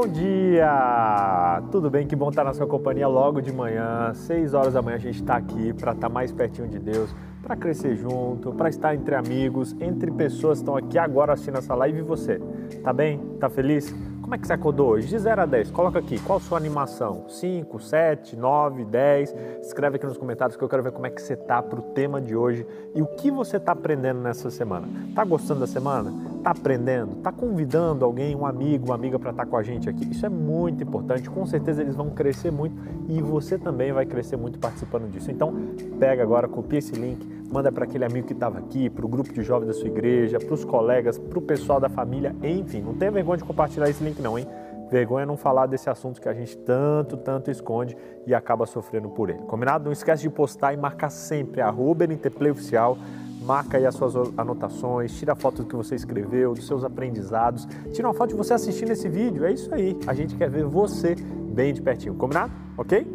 Bom dia! Tudo bem? Que bom estar na sua companhia logo de manhã, 6 horas da manhã a gente está aqui para estar mais pertinho de Deus, para crescer junto, para estar entre amigos, entre pessoas que estão aqui agora assistindo essa live e você. Tá bem? Tá feliz? Como é que você acordou hoje? De 0 a 10, coloca aqui, qual sua animação? 5, 7, 9, 10? Escreve aqui nos comentários que eu quero ver como é que você tá para o tema de hoje e o que você está aprendendo nessa semana. Tá gostando da semana? Tá aprendendo? Tá convidando alguém, um amigo, uma amiga para estar tá com a gente aqui? Isso é muito importante, com certeza eles vão crescer muito e você também vai crescer muito participando disso. Então, pega agora, copia esse link, manda para aquele amigo que estava aqui, para o grupo de jovens da sua igreja, para os colegas, para o pessoal da família, enfim. Não tenha vergonha de compartilhar esse link não, hein? Vergonha é não falar desse assunto que a gente tanto, tanto esconde e acaba sofrendo por ele. Combinado? Não esquece de postar e marcar sempre arroba Oficial. Marca aí as suas anotações, tira foto do que você escreveu, dos seus aprendizados, tira uma foto de você assistindo esse vídeo. É isso aí. A gente quer ver você bem de pertinho. Combinado? Ok?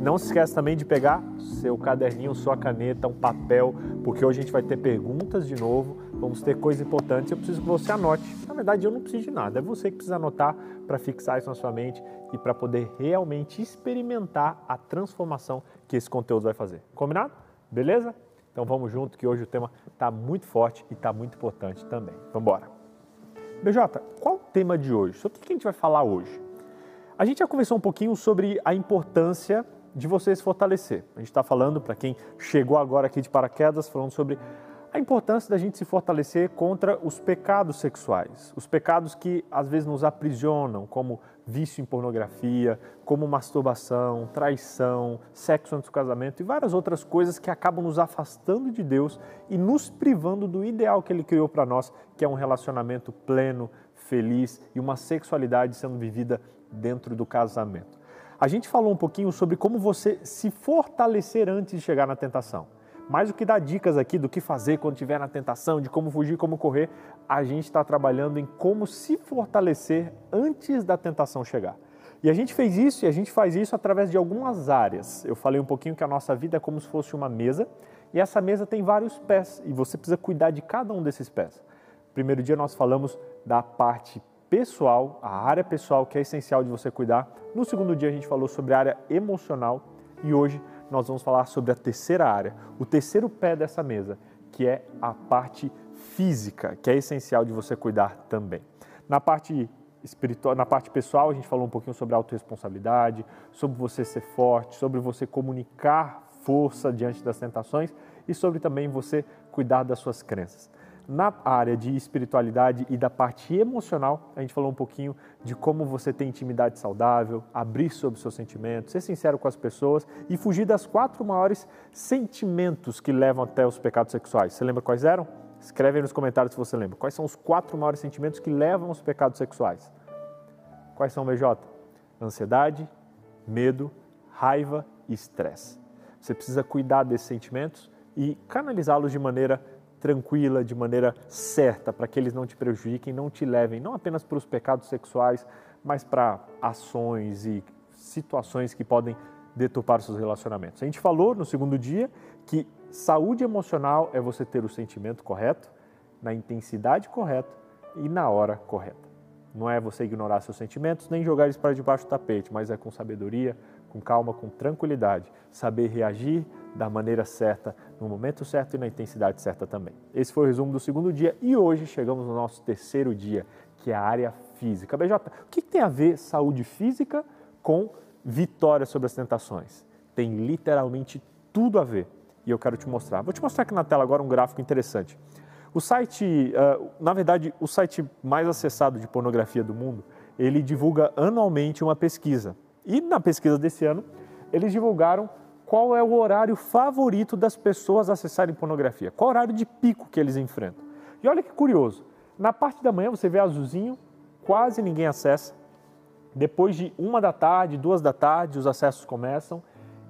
Não se esqueça também de pegar seu caderninho, sua caneta, um papel, porque hoje a gente vai ter perguntas de novo, vamos ter coisas importantes. Eu preciso que você anote. Na verdade, eu não preciso de nada, é você que precisa anotar para fixar isso na sua mente e para poder realmente experimentar a transformação que esse conteúdo vai fazer. Combinado? Beleza? Então vamos junto que hoje o tema está muito forte e está muito importante também. Vamos embora. BJ, qual o tema de hoje? Sobre o que a gente vai falar hoje? A gente já conversou um pouquinho sobre a importância de você se fortalecer. A gente está falando, para quem chegou agora aqui de paraquedas, falando sobre a importância da gente se fortalecer contra os pecados sexuais, os pecados que às vezes nos aprisionam, como vício em pornografia, como masturbação, traição, sexo antes do casamento e várias outras coisas que acabam nos afastando de Deus e nos privando do ideal que Ele criou para nós, que é um relacionamento pleno, feliz e uma sexualidade sendo vivida dentro do casamento. A gente falou um pouquinho sobre como você se fortalecer antes de chegar na tentação. Mais do que dar dicas aqui do que fazer quando estiver na tentação, de como fugir, como correr, a gente está trabalhando em como se fortalecer antes da tentação chegar. E a gente fez isso e a gente faz isso através de algumas áreas. Eu falei um pouquinho que a nossa vida é como se fosse uma mesa e essa mesa tem vários pés e você precisa cuidar de cada um desses pés. Primeiro dia nós falamos da parte pessoal, a área pessoal que é essencial de você cuidar. No segundo dia a gente falou sobre a área emocional e hoje nós vamos falar sobre a terceira área, o terceiro pé dessa mesa, que é a parte física, que é essencial de você cuidar também. Na parte espiritual, na parte pessoal, a gente falou um pouquinho sobre autorresponsabilidade, sobre você ser forte, sobre você comunicar força diante das tentações e sobre também você cuidar das suas crenças. Na área de espiritualidade e da parte emocional, a gente falou um pouquinho de como você ter intimidade saudável, abrir sobre seus sentimentos, ser sincero com as pessoas e fugir das quatro maiores sentimentos que levam até os pecados sexuais. Você lembra quais eram? Escreve aí nos comentários se você lembra. Quais são os quatro maiores sentimentos que levam aos pecados sexuais? Quais são, BJ? Ansiedade, medo, raiva e estresse. Você precisa cuidar desses sentimentos e canalizá-los de maneira tranquila, de maneira certa, para que eles não te prejudiquem, não te levem não apenas para os pecados sexuais, mas para ações e situações que podem deturpar seus relacionamentos. A gente falou no segundo dia que saúde emocional é você ter o sentimento correto, na intensidade correta e na hora correta. Não é você ignorar seus sentimentos nem jogar eles para debaixo do tapete, mas é com sabedoria, com calma, com tranquilidade, saber reagir da maneira certa, no momento certo e na intensidade certa também. Esse foi o resumo do segundo dia e hoje chegamos no nosso terceiro dia, que é a área física. BJ, o que tem a ver saúde física com vitória sobre as tentações? Tem literalmente tudo a ver e eu quero te mostrar. Vou te mostrar aqui na tela agora um gráfico interessante. O site, uh, na verdade, o site mais acessado de pornografia do mundo, ele divulga anualmente uma pesquisa. E na pesquisa desse ano, eles divulgaram qual é o horário favorito das pessoas acessarem pornografia, qual horário de pico que eles enfrentam. E olha que curioso, na parte da manhã você vê azulzinho, quase ninguém acessa. Depois de uma da tarde, duas da tarde, os acessos começam.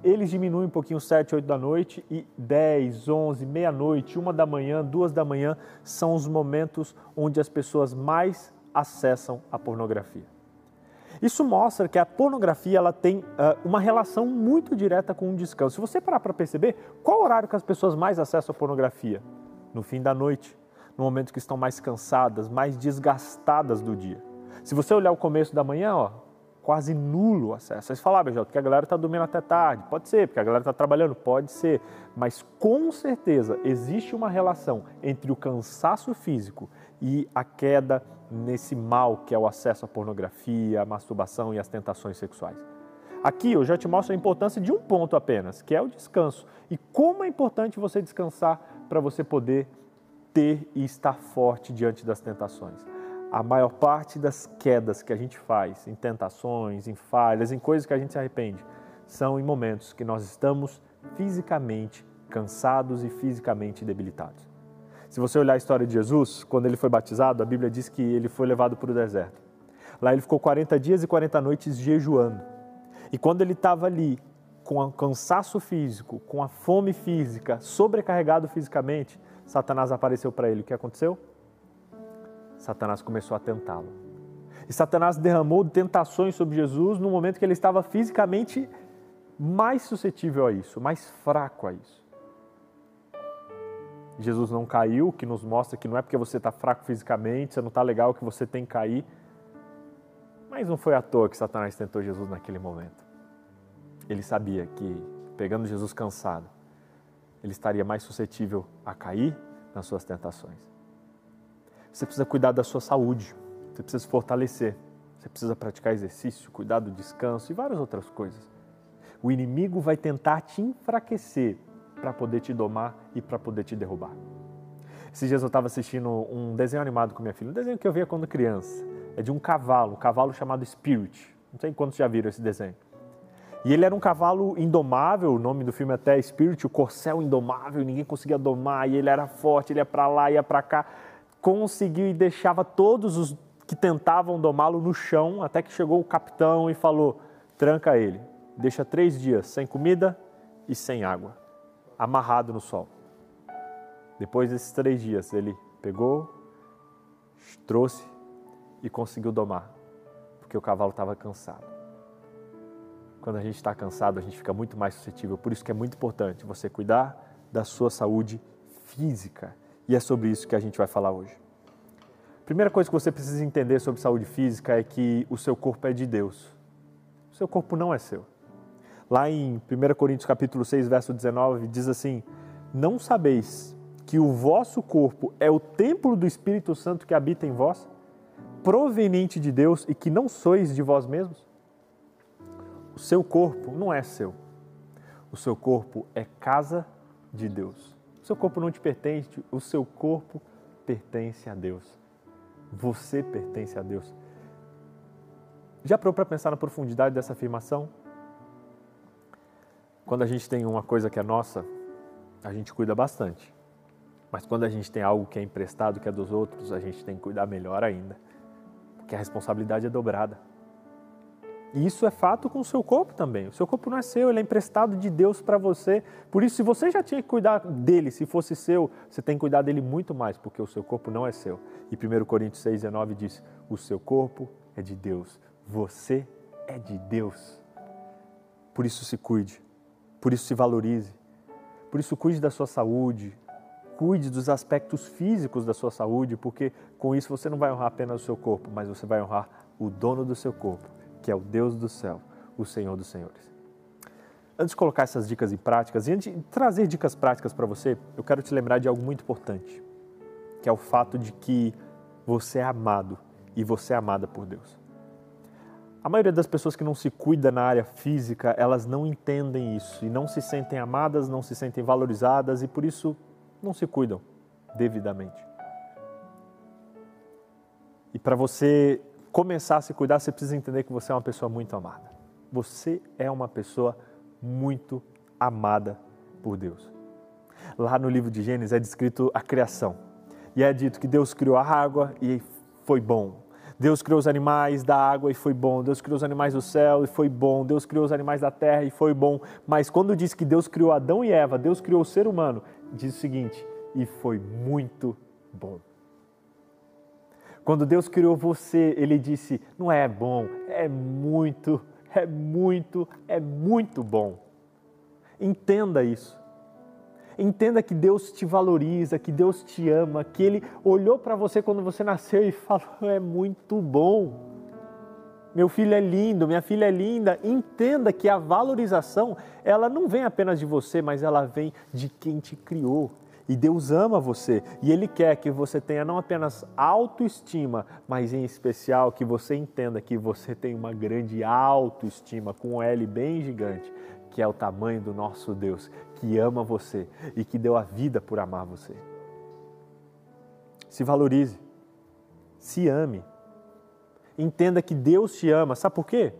Eles diminuem um pouquinho, 7, 8 da noite e 10, 11, meia-noite, uma da manhã, duas da manhã são os momentos onde as pessoas mais acessam a pornografia. Isso mostra que a pornografia ela tem uh, uma relação muito direta com o descanso. Se você parar para perceber, qual horário que as pessoas mais acessam a pornografia? No fim da noite, no momento que estão mais cansadas, mais desgastadas do dia. Se você olhar o começo da manhã, ó, quase nulo o acesso. Aí você fala, ah, BJ, porque a galera está dormindo até tarde. Pode ser, porque a galera está trabalhando. Pode ser. Mas com certeza existe uma relação entre o cansaço físico e a queda nesse mal que é o acesso à pornografia, à masturbação e às tentações sexuais. Aqui eu já te mostro a importância de um ponto apenas, que é o descanso. E como é importante você descansar para você poder ter e estar forte diante das tentações a maior parte das quedas que a gente faz em tentações, em falhas, em coisas que a gente se arrepende, são em momentos que nós estamos fisicamente cansados e fisicamente debilitados. Se você olhar a história de Jesus, quando ele foi batizado, a Bíblia diz que ele foi levado para o deserto. Lá ele ficou 40 dias e 40 noites jejuando. E quando ele estava ali, com o cansaço físico, com a fome física, sobrecarregado fisicamente, Satanás apareceu para ele. O que aconteceu? Satanás começou a tentá-lo. E Satanás derramou tentações sobre Jesus no momento que ele estava fisicamente mais suscetível a isso, mais fraco a isso. Jesus não caiu, que nos mostra que não é porque você está fraco fisicamente, você não está legal que você tem que cair. Mas não foi à toa que Satanás tentou Jesus naquele momento. Ele sabia que, pegando Jesus cansado, ele estaria mais suscetível a cair nas suas tentações. Você precisa cuidar da sua saúde, você precisa se fortalecer, você precisa praticar exercício, cuidar do descanso e várias outras coisas. O inimigo vai tentar te enfraquecer para poder te domar e para poder te derrubar. Esses dias eu estava assistindo um desenho animado com minha filha, um desenho que eu via quando criança. É de um cavalo, um cavalo chamado Spirit. Não sei quantos já viram esse desenho. E ele era um cavalo indomável, o nome do filme é até Spirit, o corcel indomável, ninguém conseguia domar, e ele era forte, ele ia para lá, ia para cá conseguiu e deixava todos os que tentavam domá-lo no chão, até que chegou o capitão e falou: tranca ele, deixa três dias sem comida e sem água, amarrado no sol. Depois desses três dias, ele pegou, trouxe e conseguiu domar, porque o cavalo estava cansado. Quando a gente está cansado, a gente fica muito mais suscetível. Por isso que é muito importante você cuidar da sua saúde física e é sobre isso que a gente vai falar hoje. Primeira coisa que você precisa entender sobre saúde física é que o seu corpo é de Deus. O seu corpo não é seu. Lá em 1 Coríntios capítulo 6, verso 19, diz assim: Não sabeis que o vosso corpo é o templo do Espírito Santo que habita em vós, proveniente de Deus e que não sois de vós mesmos? O seu corpo não é seu. O seu corpo é casa de Deus. O seu corpo não te pertence, o seu corpo pertence a Deus. Você pertence a Deus. Já parou para pensar na profundidade dessa afirmação? Quando a gente tem uma coisa que é nossa, a gente cuida bastante. Mas quando a gente tem algo que é emprestado, que é dos outros, a gente tem que cuidar melhor ainda. Porque a responsabilidade é dobrada. E isso é fato com o seu corpo também. O seu corpo não é seu, ele é emprestado de Deus para você. Por isso, se você já tinha que cuidar dele, se fosse seu, você tem que cuidar dele muito mais, porque o seu corpo não é seu. E 1 Coríntios 6,19 diz: O seu corpo é de Deus, você é de Deus. Por isso, se cuide, por isso, se valorize, por isso, cuide da sua saúde, cuide dos aspectos físicos da sua saúde, porque com isso você não vai honrar apenas o seu corpo, mas você vai honrar o dono do seu corpo que é o Deus do céu, o Senhor dos Senhores. Antes de colocar essas dicas em práticas e antes de trazer dicas práticas para você, eu quero te lembrar de algo muito importante, que é o fato de que você é amado e você é amada por Deus. A maioria das pessoas que não se cuida na área física, elas não entendem isso e não se sentem amadas, não se sentem valorizadas e por isso não se cuidam devidamente. E para você começar a se cuidar, você precisa entender que você é uma pessoa muito amada. Você é uma pessoa muito amada por Deus. Lá no livro de Gênesis é descrito a criação. E é dito que Deus criou a água e foi bom. Deus criou os animais da água e foi bom. Deus criou os animais do céu e foi bom. Deus criou os animais da terra e foi bom. Mas quando diz que Deus criou Adão e Eva, Deus criou o ser humano, diz o seguinte: e foi muito bom. Quando Deus criou você, Ele disse: não é bom, é muito, é muito, é muito bom. Entenda isso. Entenda que Deus te valoriza, que Deus te ama, que Ele olhou para você quando você nasceu e falou: é muito bom. Meu filho é lindo, minha filha é linda. Entenda que a valorização, ela não vem apenas de você, mas ela vem de quem te criou. E Deus ama você e Ele quer que você tenha não apenas autoestima, mas em especial que você entenda que você tem uma grande autoestima, com um L bem gigante, que é o tamanho do nosso Deus, que ama você e que deu a vida por amar você. Se valorize, se ame, entenda que Deus te ama. Sabe por quê?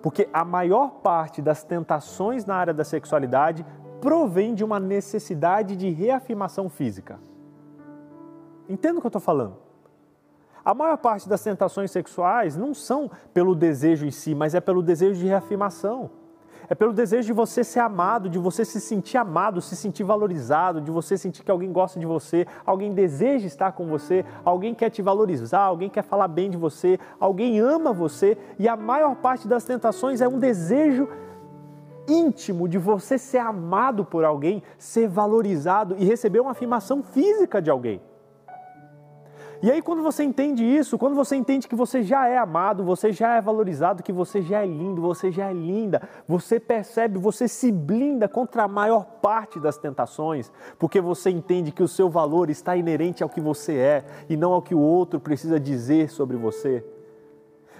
Porque a maior parte das tentações na área da sexualidade provém de uma necessidade de reafirmação física. Entenda o que eu estou falando. A maior parte das tentações sexuais não são pelo desejo em si, mas é pelo desejo de reafirmação. É pelo desejo de você ser amado, de você se sentir amado, se sentir valorizado, de você sentir que alguém gosta de você, alguém deseja estar com você, alguém quer te valorizar, alguém quer falar bem de você, alguém ama você. E a maior parte das tentações é um desejo íntimo de você ser amado por alguém, ser valorizado e receber uma afirmação física de alguém. E aí, quando você entende isso, quando você entende que você já é amado, você já é valorizado, que você já é lindo, você já é linda, você percebe, você se blinda contra a maior parte das tentações, porque você entende que o seu valor está inerente ao que você é e não ao que o outro precisa dizer sobre você.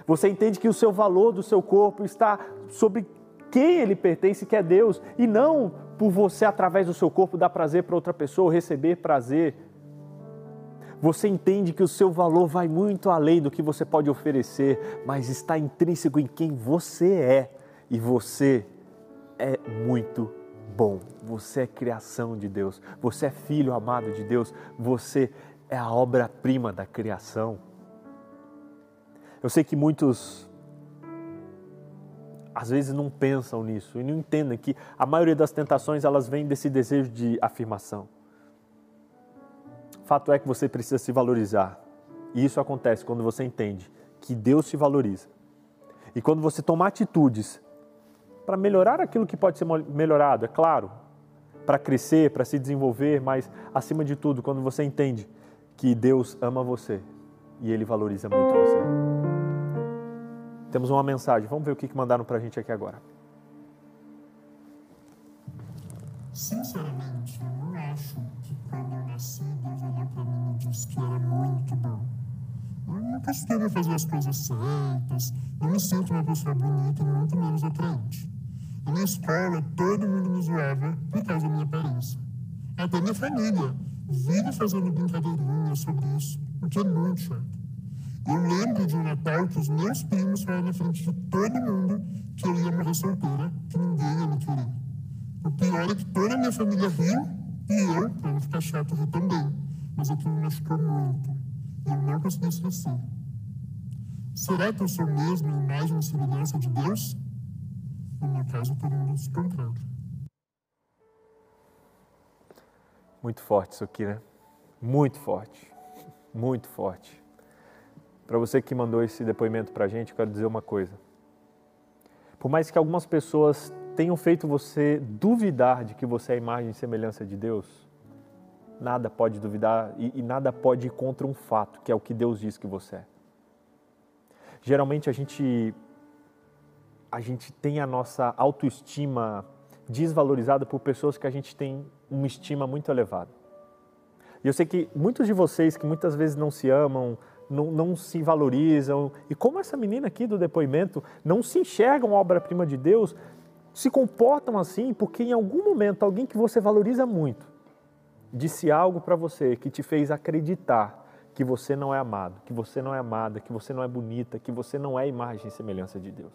Você entende que o seu valor do seu corpo está sobre quem ele pertence, que é Deus, e não por você, através do seu corpo, dar prazer para outra pessoa, ou receber prazer você entende que o seu valor vai muito além do que você pode oferecer, mas está intrínseco em quem você é. E você é muito bom. Você é criação de Deus. Você é filho amado de Deus. Você é a obra-prima da criação. Eu sei que muitos às vezes não pensam nisso e não entendem que a maioria das tentações elas vêm desse desejo de afirmação. Fato é que você precisa se valorizar. E isso acontece quando você entende que Deus te valoriza. E quando você toma atitudes para melhorar aquilo que pode ser melhorado, é claro, para crescer, para se desenvolver, mas acima de tudo, quando você entende que Deus ama você e Ele valoriza muito você. Temos uma mensagem, vamos ver o que mandaram para a gente aqui agora. Sinceramente, eu acho que quando eu nasci, Deus olhou para mim e disse que era muito bom. Eu não costumo fazer as coisas certas, não me sinto uma pessoa bonita e muito menos atraente. E na escola, todo mundo me zoava por causa da minha aparência. Até minha família vive fazendo brincadeirinhas sobre isso, o que é muito chato. Eu lembro de um Natal que os meus primos falaram na frente de todo mundo que eu ia morrer solteira, que ninguém ia me querer. O pior é que toda a minha família riu e eu, para não ficar chato, ri também. Mas aquilo me machucou muito e eu não consegui esquecer. Será que eu sou mesmo a imagem e semelhança de Deus? No meu caso, todo mundo contrário. Muito forte isso aqui, né? Muito forte. Muito forte. Para você que mandou esse depoimento para a gente, eu quero dizer uma coisa. Por mais que algumas pessoas tenham feito você duvidar de que você é a imagem e semelhança de Deus, nada pode duvidar e, e, nada pode ir contra um fato, que é o que Deus diz que você é. Geralmente a gente a gente tem a nossa autoestima desvalorizada por pessoas que a gente tem uma estima muito elevada. E eu sei que muitos de vocês que muitas vezes não se amam, não, não se valorizam, e como essa menina aqui do depoimento não se enxergam obra-prima de Deus, se comportam assim porque em algum momento alguém que você valoriza muito disse algo para você que te fez acreditar que você não é amado, que você não é amada, que você não é bonita, que você não é imagem e semelhança de Deus.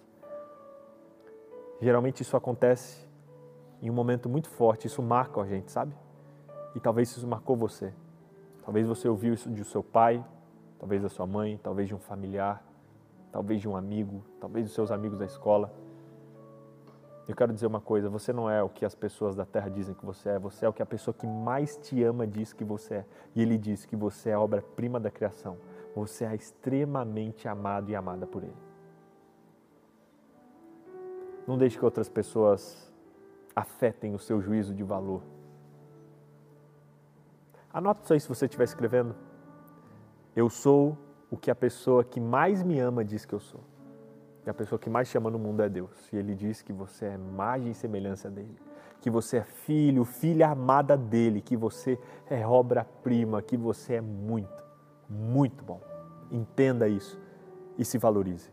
Geralmente isso acontece em um momento muito forte, isso marca a gente, sabe? E talvez isso marcou você. Talvez você ouviu isso de seu pai, talvez da sua mãe, talvez de um familiar, talvez de um amigo, talvez dos seus amigos da escola. Eu quero dizer uma coisa: você não é o que as pessoas da terra dizem que você é, você é o que a pessoa que mais te ama diz que você é. E ele diz que você é a obra-prima da criação. Você é extremamente amado e amada por ele. Não deixe que outras pessoas afetem o seu juízo de valor. Anota isso aí se você estiver escrevendo. Eu sou o que a pessoa que mais me ama diz que eu sou. E a pessoa que mais chama no mundo é Deus. E ele diz que você é imagem e semelhança dele. Que você é filho, filha amada dele. Que você é obra-prima. Que você é muito, muito bom. Entenda isso e se valorize.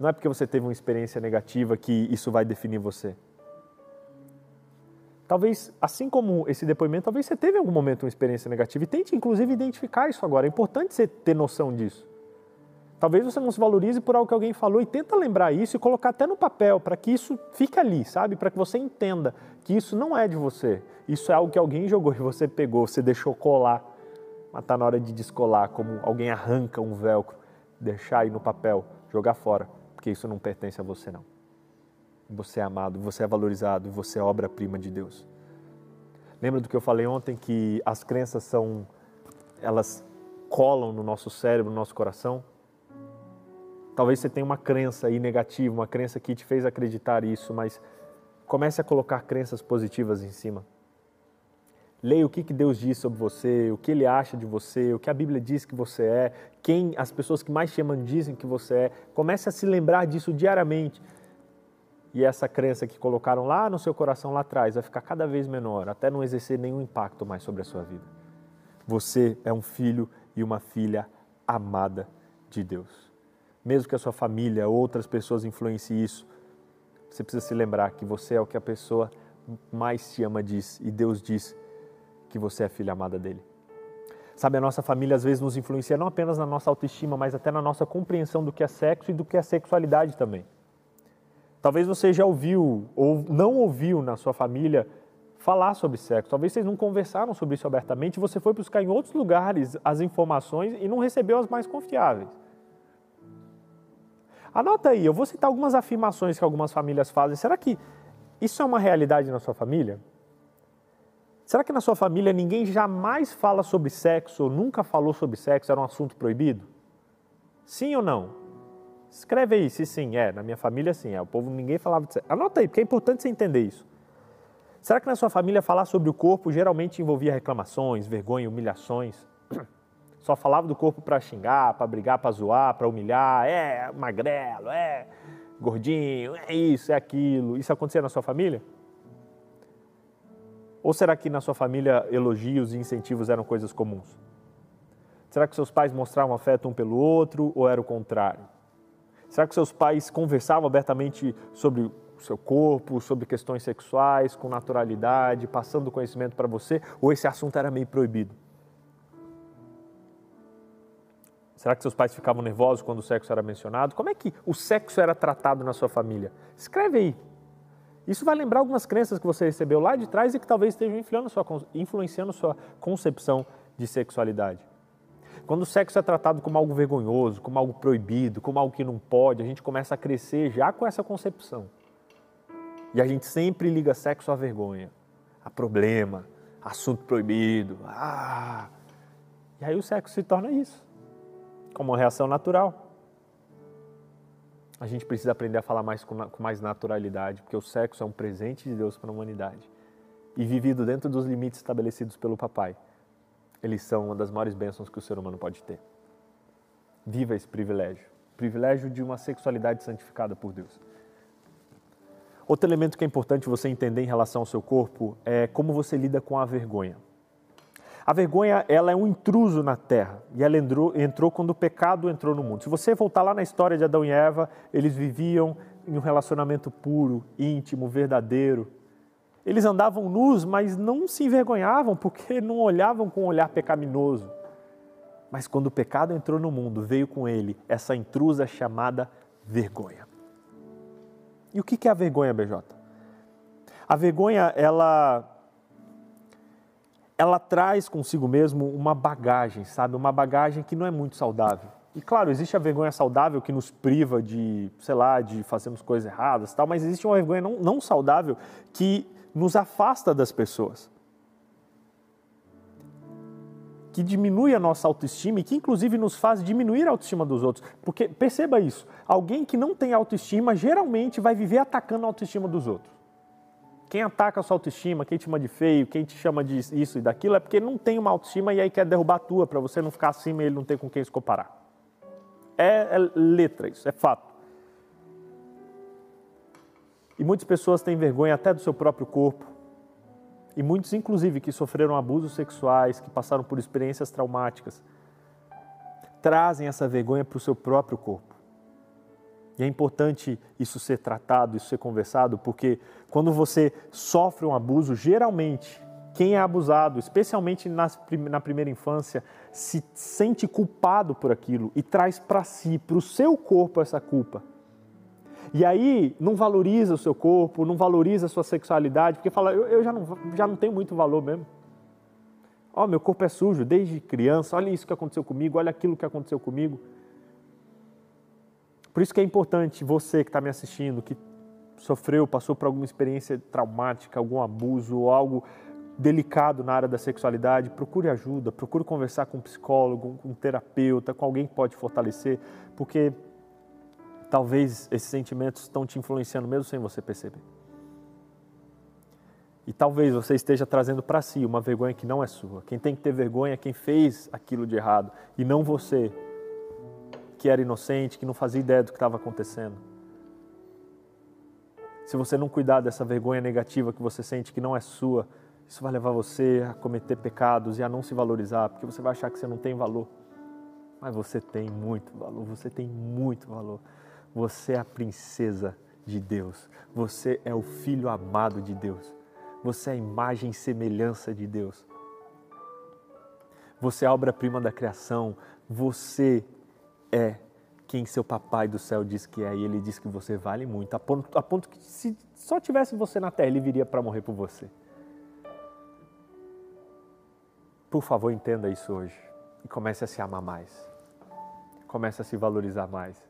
Não é porque você teve uma experiência negativa que isso vai definir você. Talvez, assim como esse depoimento, talvez você teve em algum momento uma experiência negativa e tente, inclusive, identificar isso agora. É importante você ter noção disso. Talvez você não se valorize por algo que alguém falou e tenta lembrar isso e colocar até no papel para que isso fique ali, sabe? Para que você entenda que isso não é de você. Isso é algo que alguém jogou e você pegou, você deixou colar. Mas está na hora de descolar, como alguém arranca um velcro, deixar aí no papel, jogar fora, porque isso não pertence a você não. Você é amado, você é valorizado, você é obra-prima de Deus. Lembra do que eu falei ontem que as crenças são elas colam no nosso cérebro, no nosso coração? Talvez você tenha uma crença aí negativa, uma crença que te fez acreditar isso, mas comece a colocar crenças positivas em cima. Leia o que, que Deus diz sobre você, o que Ele acha de você, o que a Bíblia diz que você é, quem as pessoas que mais te amam dizem que você é. Comece a se lembrar disso diariamente. E essa crença que colocaram lá no seu coração lá atrás vai ficar cada vez menor, até não exercer nenhum impacto mais sobre a sua vida. Você é um filho e uma filha amada de Deus mesmo que a sua família, outras pessoas influenciem isso, você precisa se lembrar que você é o que a pessoa mais te ama diz e Deus diz que você é filha amada dele. Sabe, a nossa família às vezes nos influencia não apenas na nossa autoestima, mas até na nossa compreensão do que é sexo e do que é sexualidade também. Talvez você já ouviu ou não ouviu na sua família falar sobre sexo. Talvez vocês não conversaram sobre isso abertamente, você foi buscar em outros lugares as informações e não recebeu as mais confiáveis. Anota aí, eu vou citar algumas afirmações que algumas famílias fazem. Será que isso é uma realidade na sua família? Será que na sua família ninguém jamais fala sobre sexo ou nunca falou sobre sexo? Era um assunto proibido? Sim ou não? Escreve aí se sim, é. Na minha família, sim. É. O povo, ninguém falava de sexo. Anota aí, porque é importante você entender isso. Será que na sua família falar sobre o corpo geralmente envolvia reclamações, vergonha, humilhações? Só falava do corpo para xingar, para brigar, para zoar, para humilhar. É magrelo, é gordinho, é isso, é aquilo. Isso acontecia na sua família? Ou será que na sua família elogios e incentivos eram coisas comuns? Será que seus pais mostravam afeto um pelo outro ou era o contrário? Será que seus pais conversavam abertamente sobre o seu corpo, sobre questões sexuais, com naturalidade, passando conhecimento para você, ou esse assunto era meio proibido? Será que seus pais ficavam nervosos quando o sexo era mencionado? Como é que o sexo era tratado na sua família? Escreve aí. Isso vai lembrar algumas crenças que você recebeu lá de trás e que talvez estejam influenciando sua concepção de sexualidade. Quando o sexo é tratado como algo vergonhoso, como algo proibido, como algo que não pode, a gente começa a crescer já com essa concepção. E a gente sempre liga sexo à vergonha, a problema, assunto proibido. Ah! E aí o sexo se torna isso como reação natural. A gente precisa aprender a falar mais com, com mais naturalidade, porque o sexo é um presente de Deus para a humanidade. E vivido dentro dos limites estabelecidos pelo papai, eles são uma das maiores bênçãos que o ser humano pode ter. Viva esse privilégio, privilégio de uma sexualidade santificada por Deus. Outro elemento que é importante você entender em relação ao seu corpo é como você lida com a vergonha. A vergonha, ela é um intruso na terra e ela entrou, entrou quando o pecado entrou no mundo. Se você voltar lá na história de Adão e Eva, eles viviam em um relacionamento puro, íntimo, verdadeiro. Eles andavam nus, mas não se envergonhavam porque não olhavam com um olhar pecaminoso. Mas quando o pecado entrou no mundo, veio com ele essa intrusa chamada vergonha. E o que é a vergonha, BJ? A vergonha, ela ela traz consigo mesmo uma bagagem, sabe? Uma bagagem que não é muito saudável. E claro, existe a vergonha saudável que nos priva de, sei lá, de fazermos coisas erradas, tal, mas existe uma vergonha não, não saudável que nos afasta das pessoas. Que diminui a nossa autoestima e que inclusive nos faz diminuir a autoestima dos outros. Porque perceba isso, alguém que não tem autoestima geralmente vai viver atacando a autoestima dos outros. Quem ataca a sua autoestima, quem te chama de feio, quem te chama de isso e daquilo, é porque não tem uma autoestima e aí quer derrubar a tua, para você não ficar acima e ele não ter com quem se comparar. É, é letra isso, é fato. E muitas pessoas têm vergonha até do seu próprio corpo. E muitos, inclusive, que sofreram abusos sexuais, que passaram por experiências traumáticas, trazem essa vergonha para o seu próprio corpo. E é importante isso ser tratado, isso ser conversado, porque quando você sofre um abuso, geralmente quem é abusado, especialmente na primeira infância, se sente culpado por aquilo e traz para si, para o seu corpo, essa culpa. E aí não valoriza o seu corpo, não valoriza a sua sexualidade, porque fala, eu, eu já, não, já não tenho muito valor mesmo. Ó, oh, meu corpo é sujo desde criança, olha isso que aconteceu comigo, olha aquilo que aconteceu comigo. Por isso que é importante você que está me assistindo, que sofreu, passou por alguma experiência traumática, algum abuso ou algo delicado na área da sexualidade, procure ajuda, procure conversar com um psicólogo, com um terapeuta, com alguém que pode fortalecer, porque talvez esses sentimentos estão te influenciando mesmo sem você perceber. E talvez você esteja trazendo para si uma vergonha que não é sua. Quem tem que ter vergonha é quem fez aquilo de errado e não você, que era inocente, que não fazia ideia do que estava acontecendo. Se você não cuidar dessa vergonha negativa que você sente que não é sua, isso vai levar você a cometer pecados e a não se valorizar, porque você vai achar que você não tem valor. Mas você tem muito valor, você tem muito valor. Você é a princesa de Deus. Você é o filho amado de Deus. Você é a imagem e semelhança de Deus. Você é a obra-prima da criação. Você é quem seu papai do céu diz que é. E ele diz que você vale muito, a ponto, a ponto que se só tivesse você na terra, ele viria para morrer por você. Por favor, entenda isso hoje e comece a se amar mais. Comece a se valorizar mais,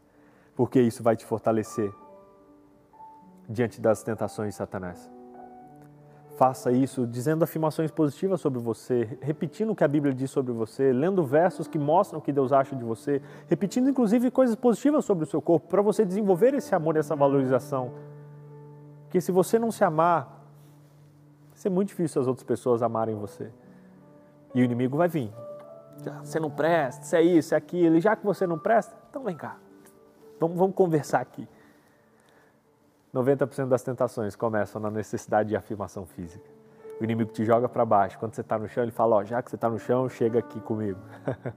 porque isso vai te fortalecer diante das tentações de Satanás. Faça isso dizendo afirmações positivas sobre você, repetindo o que a Bíblia diz sobre você, lendo versos que mostram o que Deus acha de você, repetindo inclusive coisas positivas sobre o seu corpo, para você desenvolver esse amor e essa valorização. Porque se você não se amar, vai ser muito difícil as outras pessoas amarem você. E o inimigo vai vir. Você não presta, isso é isso, é aquilo. E já que você não presta, então vem cá. Vamos, vamos conversar aqui. 90% das tentações começam na necessidade de afirmação física. O inimigo te joga para baixo. Quando você está no chão, ele fala: Ó, já que você está no chão, chega aqui comigo.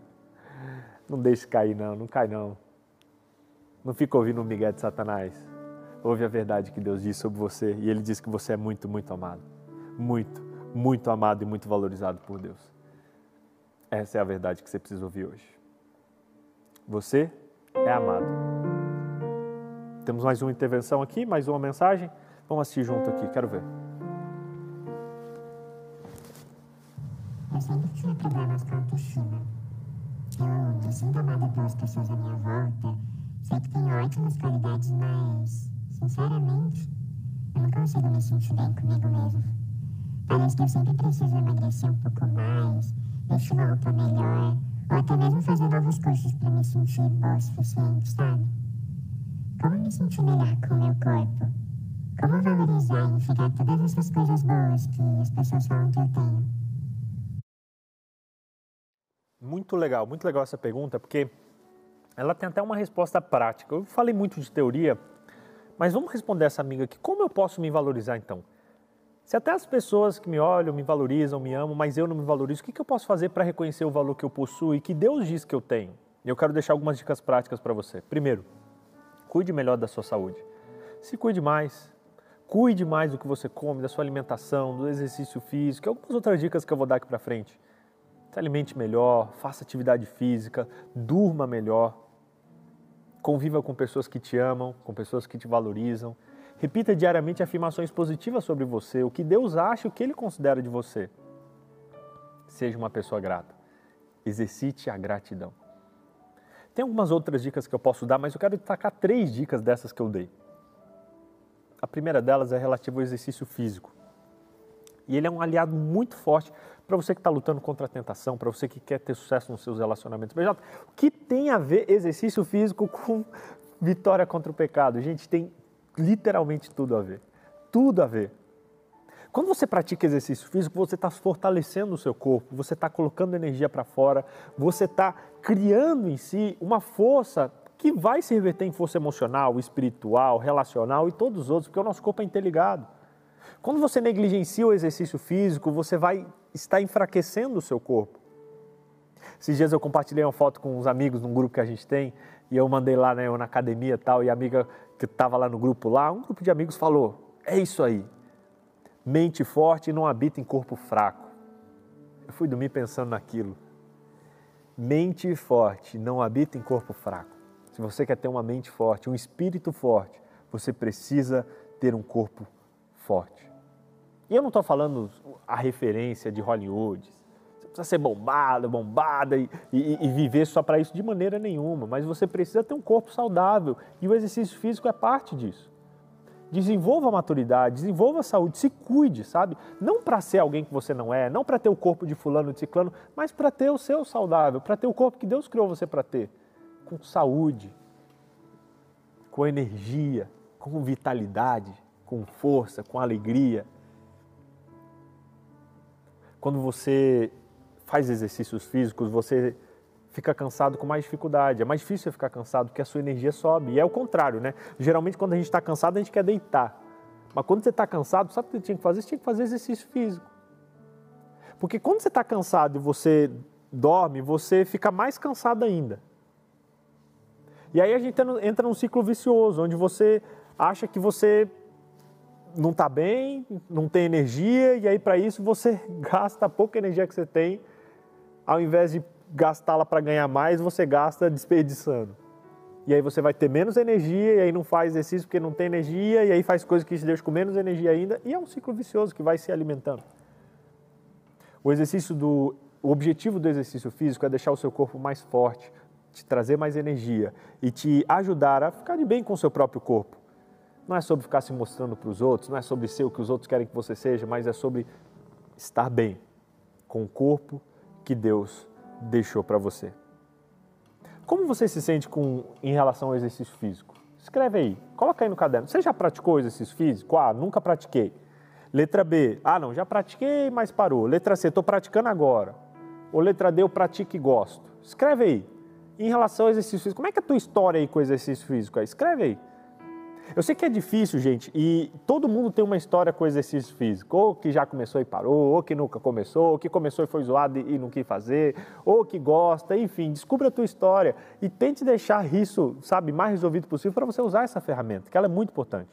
não deixe cair, não, não cai, não. Não fica ouvindo o migué de Satanás. Ouve a verdade que Deus diz sobre você e ele diz que você é muito, muito amado. Muito, muito amado e muito valorizado por Deus. Essa é a verdade que você precisa ouvir hoje. Você é amado. Temos mais uma intervenção aqui, mais uma mensagem. Vamos assistir junto aqui, quero ver. Eu sempre tive problemas com autoestima. Eu, dizendo amar a Deus, pessoas à minha volta, sei que tenho ótimas qualidades, mas, sinceramente, eu não consigo me sentir bem comigo mesmo. Parece que eu sempre preciso emagrecer um pouco mais, deixar uma roupa melhor, ou até mesmo fazer novos cursos para me sentir boa o suficiente, sabe? Como me sentir melhor com o meu corpo? Como valorizar e enxergar todas essas coisas boas que as pessoas falam que eu tenho? Muito legal, muito legal essa pergunta, porque ela tem até uma resposta prática. Eu falei muito de teoria, mas vamos responder essa amiga aqui. Como eu posso me valorizar então? Se até as pessoas que me olham me valorizam, me amam, mas eu não me valorizo, o que, eu posso fazer para reconhecer o valor que eu possuo e que Deus diz que eu tenho? Eu quero deixar algumas dicas práticas para você. Primeiro, cuide melhor da sua saúde. Se cuide mais. Cuide mais do que você come, da sua alimentação, do exercício físico e algumas outras dicas que eu vou dar aqui para frente. Se alimente melhor, faça atividade física, durma melhor, conviva com pessoas que te amam, com pessoas que te valorizam. Repita diariamente afirmações positivas sobre você, o que Deus acha, o que Ele considera de você. Seja uma pessoa grata. Exercite a gratidão. Tem algumas outras dicas que eu posso dar, mas eu quero destacar três dicas dessas que eu dei. A primeira delas é relativa ao exercício físico. E ele é um aliado muito forte para você que está lutando contra a tentação, para você que quer ter sucesso nos seus relacionamentos. BJ, o que tem a ver exercício físico com vitória contra o pecado? Gente, tem literalmente tudo a ver. Tudo a ver. Quando você pratica exercício físico, você está fortalecendo o seu corpo, você está colocando energia para fora, você está criando em si uma força que vai se reverter em força emocional, espiritual, relacional e todos os outros, porque o nosso corpo é interligado. Quando você negligencia o exercício físico, você vai estar enfraquecendo o seu corpo. Esses dias eu compartilhei uma foto com uns amigos num grupo que a gente tem, e eu mandei lá né, eu na academia e tal, e a amiga que estava lá no grupo lá, um grupo de amigos falou: É isso aí, mente forte não habita em corpo fraco. Eu fui dormir pensando naquilo. Mente forte não habita em corpo fraco. Se você quer ter uma mente forte, um espírito forte, você precisa ter um corpo forte. E eu não estou falando a referência de Hollywood. Você precisa ser bombado, bombada e, e, e viver só para isso de maneira nenhuma. Mas você precisa ter um corpo saudável e o exercício físico é parte disso. Desenvolva a maturidade, desenvolva a saúde, se cuide, sabe? Não para ser alguém que você não é, não para ter o corpo de fulano, de ciclano, mas para ter o seu saudável, para ter o corpo que Deus criou você para ter, com saúde, com energia, com vitalidade, com força, com alegria. Quando você faz exercícios físicos, você fica cansado com mais dificuldade. É mais difícil ficar cansado porque a sua energia sobe. E é o contrário, né? Geralmente, quando a gente está cansado, a gente quer deitar. Mas quando você está cansado, sabe o que você tinha que fazer? Você tinha que fazer exercício físico. Porque quando você está cansado e você dorme, você fica mais cansado ainda. E aí a gente entra num ciclo vicioso, onde você acha que você não está bem, não tem energia, e aí para isso você gasta a pouca energia que você tem, ao invés de gastá-la para ganhar mais, você gasta desperdiçando. E aí você vai ter menos energia, e aí não faz exercício porque não tem energia, e aí faz coisas que te deixam com menos energia ainda, e é um ciclo vicioso que vai se alimentando. O exercício do o objetivo do exercício físico é deixar o seu corpo mais forte, te trazer mais energia e te ajudar a ficar de bem com o seu próprio corpo. Não é sobre ficar se mostrando para os outros, não é sobre ser o que os outros querem que você seja, mas é sobre estar bem com o corpo que Deus deixou para você. Como você se sente com, em relação ao exercício físico? Escreve aí, coloca aí no caderno. Você já praticou exercício físico? Ah, nunca pratiquei. Letra B, ah não, já pratiquei, mas parou. Letra C, estou praticando agora. Ou letra D, eu pratico e gosto. Escreve aí. Em relação ao exercício físico, como é que é a tua história aí com o exercício físico? Escreve aí. Eu sei que é difícil, gente, e todo mundo tem uma história com exercício físico, ou que já começou e parou, ou que nunca começou, ou que começou e foi zoado e não quis fazer, ou que gosta, enfim, descubra a tua história e tente deixar isso, sabe, mais resolvido possível para você usar essa ferramenta, que ela é muito importante.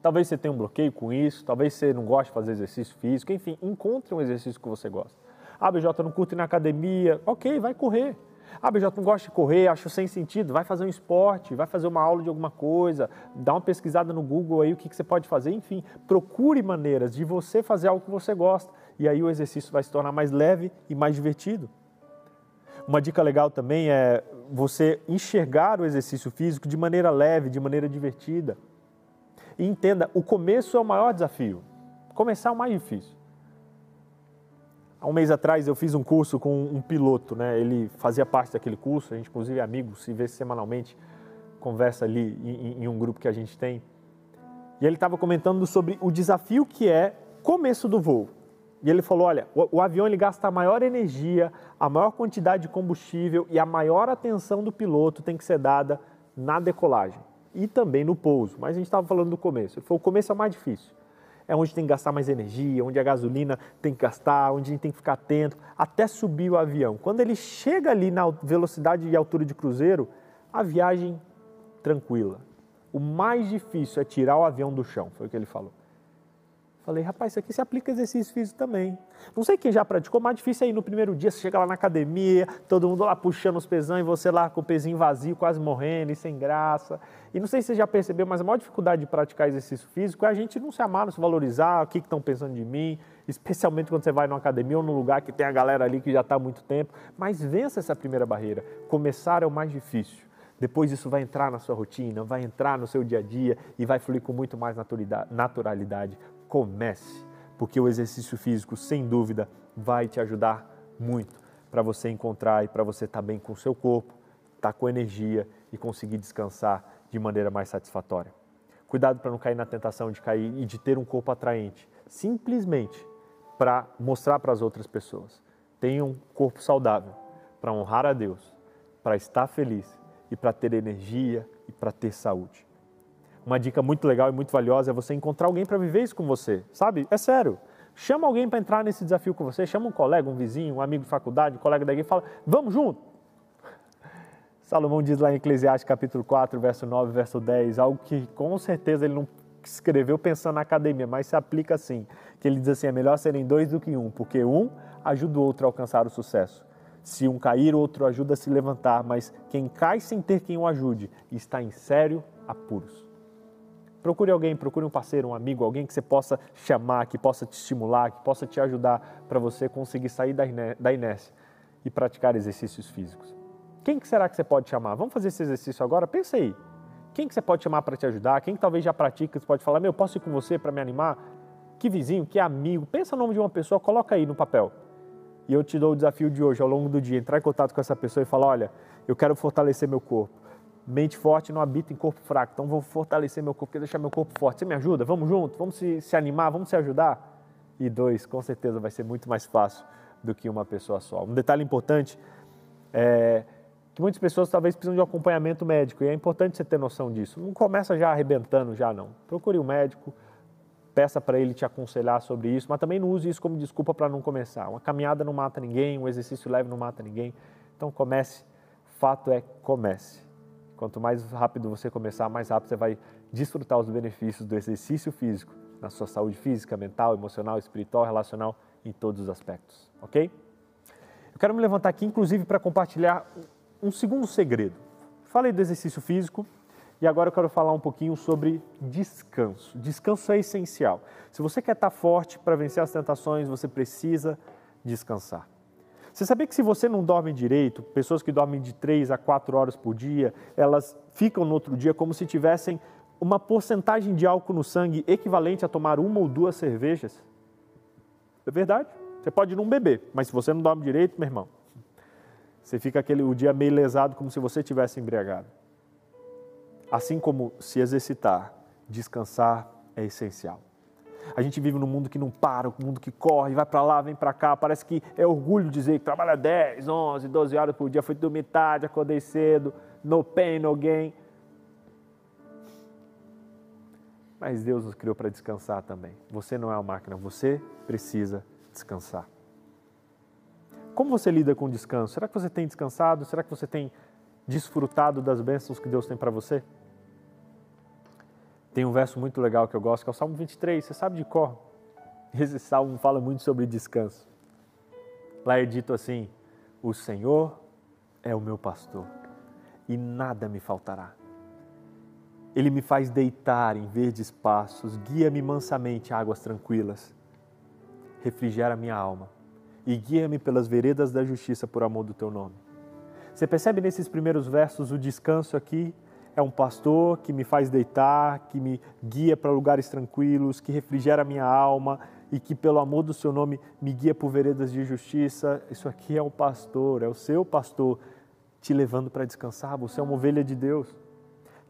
Talvez você tenha um bloqueio com isso, talvez você não goste de fazer exercício físico, enfim, encontre um exercício que você gosta. Ah, BJ, não curto ir na academia, ok, vai correr. Ah, BJ, não gosta de correr, acho sem sentido. Vai fazer um esporte, vai fazer uma aula de alguma coisa, dá uma pesquisada no Google aí o que, que você pode fazer. Enfim, procure maneiras de você fazer algo que você gosta. E aí o exercício vai se tornar mais leve e mais divertido. Uma dica legal também é você enxergar o exercício físico de maneira leve, de maneira divertida. E entenda, o começo é o maior desafio. Começar é o mais difícil. Há um mês atrás eu fiz um curso com um piloto, né? Ele fazia parte daquele curso, a gente inclusive é amigo, se vê semanalmente, conversa ali em, em um grupo que a gente tem. E ele estava comentando sobre o desafio que é começo do voo. E ele falou, olha, o, o avião ele gasta a maior energia, a maior quantidade de combustível e a maior atenção do piloto tem que ser dada na decolagem e também no pouso. Mas a gente estava falando do começo. Ele falou, o começo é o mais difícil é onde tem que gastar mais energia, onde a gasolina tem que gastar, onde a gente tem que ficar atento, até subir o avião. Quando ele chega ali na velocidade e altura de cruzeiro, a viagem tranquila. O mais difícil é tirar o avião do chão, foi o que ele falou. Falei, rapaz, isso aqui se aplica exercício físico também. Não sei quem já praticou, mas difícil aí no primeiro dia, você chega lá na academia, todo mundo lá puxando os pesão e você lá com o pezinho vazio, quase morrendo e sem graça. E não sei se você já percebeu, mas a maior dificuldade de praticar exercício físico é a gente não se amar, não se valorizar, o que estão pensando de mim, especialmente quando você vai numa academia ou num lugar que tem a galera ali que já está há muito tempo. Mas vença essa primeira barreira. Começar é o mais difícil. Depois isso vai entrar na sua rotina, vai entrar no seu dia a dia e vai fluir com muito mais naturalidade comece, porque o exercício físico, sem dúvida, vai te ajudar muito para você encontrar e para você estar tá bem com o seu corpo, estar tá com energia e conseguir descansar de maneira mais satisfatória. Cuidado para não cair na tentação de cair e de ter um corpo atraente, simplesmente para mostrar para as outras pessoas. Tenha um corpo saudável para honrar a Deus, para estar feliz e para ter energia e para ter saúde. Uma dica muito legal e muito valiosa é você encontrar alguém para viver isso com você, sabe? É sério. Chama alguém para entrar nesse desafio com você, chama um colega, um vizinho, um amigo de faculdade, um colega da igreja e fala: "Vamos junto". Salomão diz lá em Eclesiastes capítulo 4, verso 9, verso 10, algo que com certeza ele não escreveu pensando na academia, mas se aplica assim, que ele diz assim, é melhor serem dois do que um, porque um ajuda o outro a alcançar o sucesso. Se um cair, o outro ajuda a se levantar, mas quem cai sem ter quem o ajude está em sério apuros. Procure alguém, procure um parceiro, um amigo, alguém que você possa chamar, que possa te estimular, que possa te ajudar para você conseguir sair da inércia e praticar exercícios físicos. Quem que será que você pode chamar? Vamos fazer esse exercício agora? Pensa aí. Quem que você pode chamar para te ajudar? Quem que talvez já pratica, você pode falar, meu, posso ir com você para me animar? Que vizinho, que amigo? Pensa o nome de uma pessoa, coloca aí no papel. E eu te dou o desafio de hoje, ao longo do dia, entrar em contato com essa pessoa e falar, olha, eu quero fortalecer meu corpo. Mente forte não habita em corpo fraco, então vou fortalecer meu corpo, quero deixar meu corpo forte. Você me ajuda? Vamos junto? Vamos se, se animar? Vamos se ajudar? E dois, com certeza vai ser muito mais fácil do que uma pessoa só. Um detalhe importante é que muitas pessoas talvez precisam de um acompanhamento médico e é importante você ter noção disso. Não começa já arrebentando já não. Procure um médico, peça para ele te aconselhar sobre isso, mas também não use isso como desculpa para não começar. Uma caminhada não mata ninguém, um exercício leve não mata ninguém. Então comece. Fato é comece. Quanto mais rápido você começar, mais rápido você vai desfrutar os benefícios do exercício físico na sua saúde física, mental, emocional, espiritual, relacional, em todos os aspectos, ok? Eu quero me levantar aqui, inclusive, para compartilhar um segundo segredo. Falei do exercício físico e agora eu quero falar um pouquinho sobre descanso. Descanso é essencial. Se você quer estar forte para vencer as tentações, você precisa descansar. Você sabia que se você não dorme direito, pessoas que dormem de 3 a 4 horas por dia, elas ficam no outro dia como se tivessem uma porcentagem de álcool no sangue equivalente a tomar uma ou duas cervejas? É verdade. Você pode não beber, mas se você não dorme direito, meu irmão, você fica aquele, o dia meio lesado, como se você tivesse embriagado. Assim como se exercitar, descansar é essencial. A gente vive num mundo que não para, um mundo que corre, vai para lá, vem para cá. Parece que é orgulho dizer que trabalha 10, 11, 12 horas por dia, foi dormir tarde, acordei cedo, no pain, no gain. Mas Deus nos criou para descansar também. Você não é uma máquina, você precisa descansar. Como você lida com o descanso? Será que você tem descansado? Será que você tem desfrutado das bênçãos que Deus tem para você? Tem um verso muito legal que eu gosto, que é o Salmo 23, você sabe de cor. Esse salmo fala muito sobre descanso. Lá é dito assim: O Senhor é o meu pastor e nada me faltará. Ele me faz deitar em verdes passos, guia-me mansamente a águas tranquilas, refrigera minha alma e guia-me pelas veredas da justiça por amor do teu nome. Você percebe nesses primeiros versos o descanso aqui? É um pastor que me faz deitar, que me guia para lugares tranquilos, que refrigera a minha alma e que, pelo amor do seu nome, me guia por veredas de justiça. Isso aqui é o pastor, é o seu pastor te levando para descansar. Você é uma ovelha de Deus.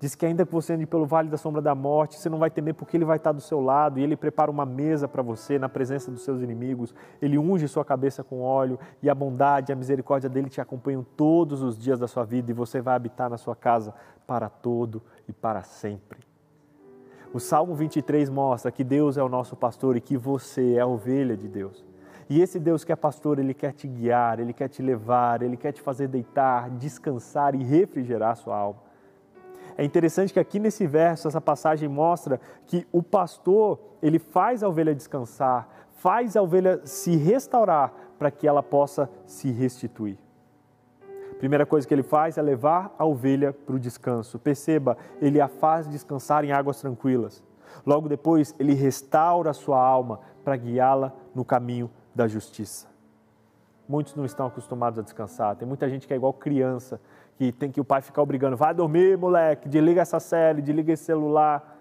Diz que ainda que você ande pelo vale da sombra da morte, você não vai temer porque ele vai estar do seu lado e ele prepara uma mesa para você na presença dos seus inimigos. Ele unge sua cabeça com óleo e a bondade e a misericórdia dele te acompanham todos os dias da sua vida e você vai habitar na sua casa para todo e para sempre. O Salmo 23 mostra que Deus é o nosso pastor e que você é a ovelha de Deus. E esse Deus que é pastor, ele quer te guiar, ele quer te levar, ele quer te fazer deitar, descansar e refrigerar sua alma. É interessante que aqui nesse verso, essa passagem mostra que o pastor, ele faz a ovelha descansar, faz a ovelha se restaurar para que ela possa se restituir. Primeira coisa que ele faz é levar a ovelha para o descanso. Perceba, ele a faz descansar em águas tranquilas. Logo depois, ele restaura a sua alma para guiá-la no caminho da justiça. Muitos não estão acostumados a descansar. Tem muita gente que é igual criança, que tem que o pai ficar obrigando, vai dormir, moleque, desliga essa série, desliga esse celular.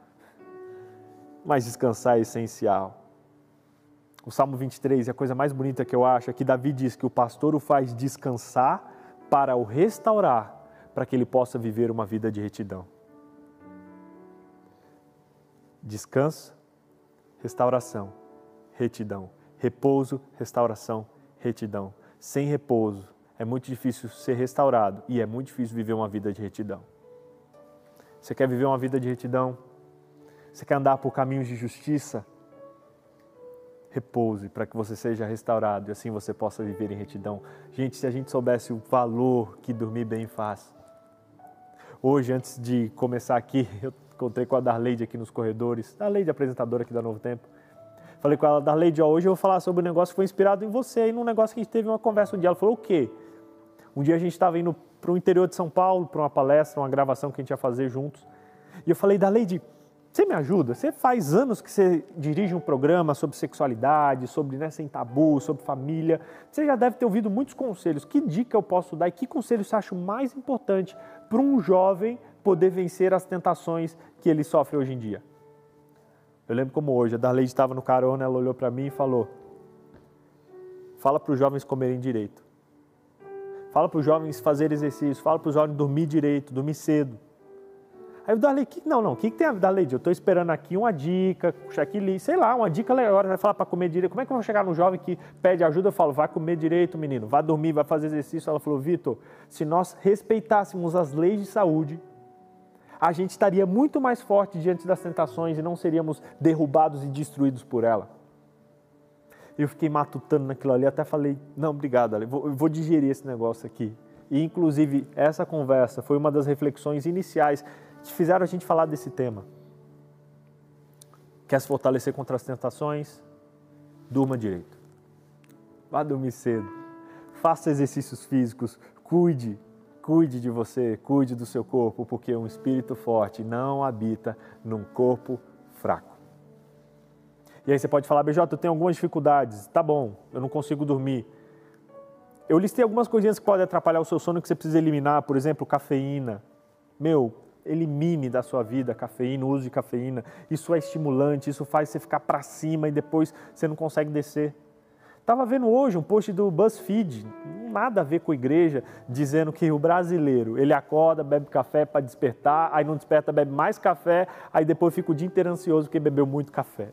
Mas descansar é essencial. O Salmo 23 é a coisa mais bonita que eu acho, é que Davi diz que o pastor o faz descansar para o restaurar, para que ele possa viver uma vida de retidão. Descanso, restauração, retidão. Repouso, restauração, retidão. Sem repouso, é muito difícil ser restaurado e é muito difícil viver uma vida de retidão. Você quer viver uma vida de retidão? Você quer andar por caminhos de justiça? Repouse para que você seja restaurado e assim você possa viver em retidão. Gente, se a gente soubesse o valor que dormir bem faz. Hoje, antes de começar aqui, eu encontrei com a Darleide aqui nos corredores, Darleide, apresentadora aqui da Novo Tempo. Falei com ela, Darleide, ó, hoje eu vou falar sobre um negócio que foi inspirado em você, e num negócio que a gente teve uma conversa um dia. Ela falou, o quê? Um dia a gente estava indo para o interior de São Paulo, para uma palestra, uma gravação que a gente ia fazer juntos. E eu falei, Darleide, você me ajuda? Você faz anos que você dirige um programa sobre sexualidade, sobre né, sem tabu, sobre família. Você já deve ter ouvido muitos conselhos. Que dica eu posso dar e que conselho você acha mais importante para um jovem poder vencer as tentações que ele sofre hoje em dia? Eu lembro como hoje, a Darley estava no carona, ela olhou para mim e falou: Fala para os jovens comerem direito. Fala para os jovens fazer exercício. Fala para os jovens dormir direito, dormir cedo. Aí o Darley, que, não, não, o que, que tem a Darley? Eu estou esperando aqui uma dica, checklist, sei lá, uma dica legal. Vai falar para comer direito. Como é que eu vou chegar no jovem que pede ajuda? Eu falo, vai comer direito, menino, vai dormir, vai fazer exercício. Ela falou, Vitor, se nós respeitássemos as leis de saúde, a gente estaria muito mais forte diante das tentações e não seríamos derrubados e destruídos por ela. Eu fiquei matutando naquilo ali, até falei, não, obrigado, Ale, vou, vou digerir esse negócio aqui. E, inclusive, essa conversa foi uma das reflexões iniciais que fizeram a gente falar desse tema. Quer se fortalecer contra as tentações? Durma direito. Vá dormir cedo. Faça exercícios físicos. Cuide. Cuide de você, cuide do seu corpo, porque um espírito forte não habita num corpo fraco. E aí você pode falar, BJ, eu tenho algumas dificuldades. Tá bom, eu não consigo dormir. Eu listei algumas coisinhas que podem atrapalhar o seu sono que você precisa eliminar, por exemplo, cafeína. Meu, elimine da sua vida cafeína, uso de cafeína. Isso é estimulante, isso faz você ficar para cima e depois você não consegue descer. Estava vendo hoje um post do BuzzFeed, nada a ver com a igreja, dizendo que o brasileiro, ele acorda, bebe café para despertar, aí não desperta, bebe mais café, aí depois fica o dia inteiro ansioso porque bebeu muito café.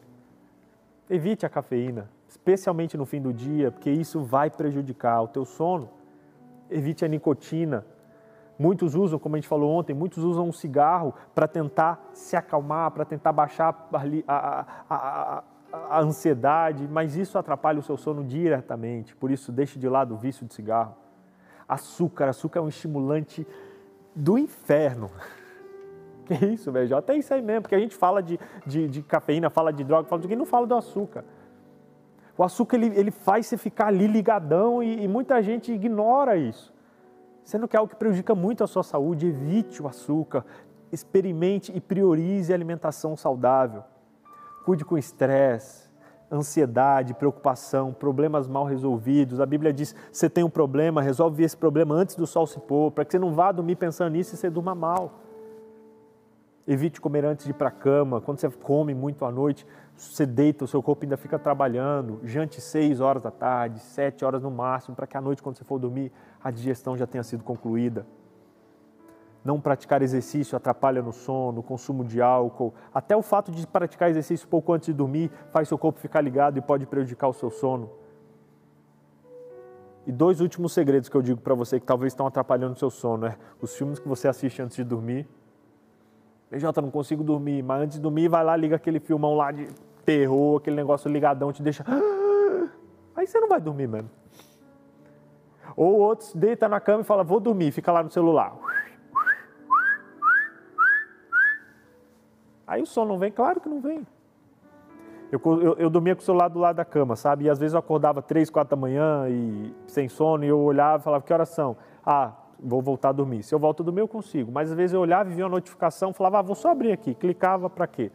Evite a cafeína, especialmente no fim do dia, porque isso vai prejudicar o teu sono. Evite a nicotina, Muitos usam, como a gente falou ontem, muitos usam um cigarro para tentar se acalmar, para tentar baixar a, a, a, a, ansiedade, mas isso atrapalha o seu sono diretamente. Por isso, deixe de lado o vício de cigarro. Açúcar, açúcar é um estimulante do inferno. Que isso, velho? Até isso aí mesmo, porque a gente fala de, de, de cafeína, fala de droga, fala de quem não fala do açúcar. O açúcar ele, ele faz você ficar ali ligadão e, e muita gente ignora isso. Sendo que é algo que prejudica muito a sua saúde, evite o açúcar, experimente e priorize a alimentação saudável. Cuide com estresse, ansiedade, preocupação, problemas mal resolvidos. A Bíblia diz: você tem um problema, resolve esse problema antes do sol se pôr, para que você não vá dormir pensando nisso e você durma mal. Evite comer antes de ir para a cama. Quando você come muito à noite, você deita, o seu corpo ainda fica trabalhando. Jante seis horas da tarde, sete horas no máximo, para que à noite, quando você for dormir, a digestão já tenha sido concluída. Não praticar exercício atrapalha no sono, consumo de álcool. Até o fato de praticar exercício pouco antes de dormir faz seu corpo ficar ligado e pode prejudicar o seu sono. E dois últimos segredos que eu digo para você que talvez estão atrapalhando o seu sono é os filmes que você assiste antes de dormir. BJ, não consigo dormir, mas antes de dormir vai lá, liga aquele filmão lá de terror, aquele negócio ligadão, te deixa. Aí você não vai dormir mesmo. Ou outros deita na cama e fala, vou dormir, fica lá no celular. Aí o sono não vem? Claro que não vem. Eu, eu, eu, dormia com o celular do lado da cama, sabe? E às vezes eu acordava três, quatro da manhã e sem sono, e eu olhava e falava, que horas são? Ah, vou voltar a dormir. Se eu volto a dormir, eu consigo. Mas às vezes eu olhava e via uma notificação, falava, ah, vou só abrir aqui. Clicava para quê?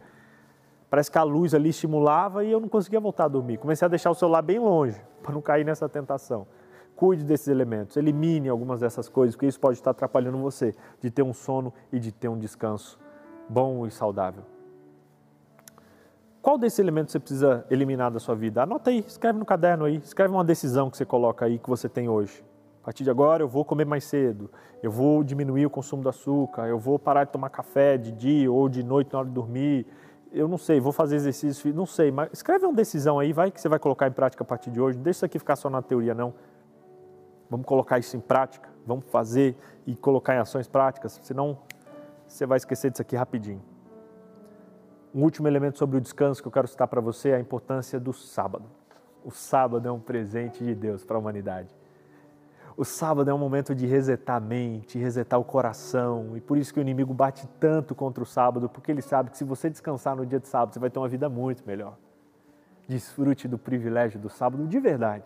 Parece que a luz ali estimulava e eu não conseguia voltar a dormir. Comecei a deixar o celular bem longe, para não cair nessa tentação. Cuide desses elementos, elimine algumas dessas coisas, porque isso pode estar atrapalhando você de ter um sono e de ter um descanso bom e saudável. Qual desses elementos você precisa eliminar da sua vida? Anota aí, escreve no caderno aí, escreve uma decisão que você coloca aí que você tem hoje. A partir de agora eu vou comer mais cedo, eu vou diminuir o consumo do açúcar, eu vou parar de tomar café de dia ou de noite na hora de dormir, eu não sei, vou fazer exercício, não sei, mas escreve uma decisão aí, vai que você vai colocar em prática a partir de hoje. Não deixa isso aqui ficar só na teoria, não. Vamos colocar isso em prática, vamos fazer e colocar em ações práticas, senão você vai esquecer disso aqui rapidinho. Um último elemento sobre o descanso que eu quero citar para você é a importância do sábado. O sábado é um presente de Deus para a humanidade. O sábado é um momento de resetar a mente, resetar o coração, e por isso que o inimigo bate tanto contra o sábado, porque ele sabe que se você descansar no dia de sábado, você vai ter uma vida muito melhor. Desfrute do privilégio do sábado de verdade.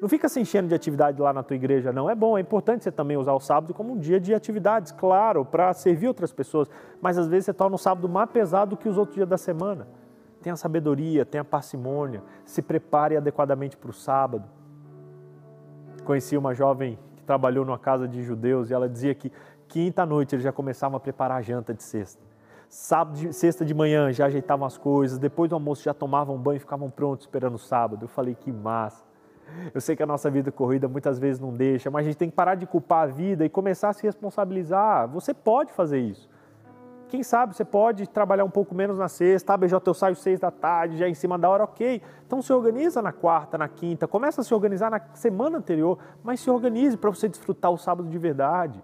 Não fica se enchendo de atividade lá na tua igreja, não. É bom, é importante você também usar o sábado como um dia de atividades, claro, para servir outras pessoas, mas às vezes você torna o sábado mais pesado que os outros dias da semana. Tenha sabedoria, tenha parcimônia, se prepare adequadamente para o sábado Conheci uma jovem que trabalhou numa casa de judeus e ela dizia que quinta noite eles já começavam a preparar a janta de sexta. Sábado, sexta de manhã já ajeitavam as coisas, depois do almoço já tomavam banho e ficavam prontos esperando o sábado. Eu falei que massa. Eu sei que a nossa vida corrida muitas vezes não deixa, mas a gente tem que parar de culpar a vida e começar a se responsabilizar. Você pode fazer isso. Quem sabe você pode trabalhar um pouco menos na sexta, ah, BJ, eu saio seis da tarde, já em cima da hora, ok. Então se organiza na quarta, na quinta, começa a se organizar na semana anterior, mas se organize para você desfrutar o sábado de verdade.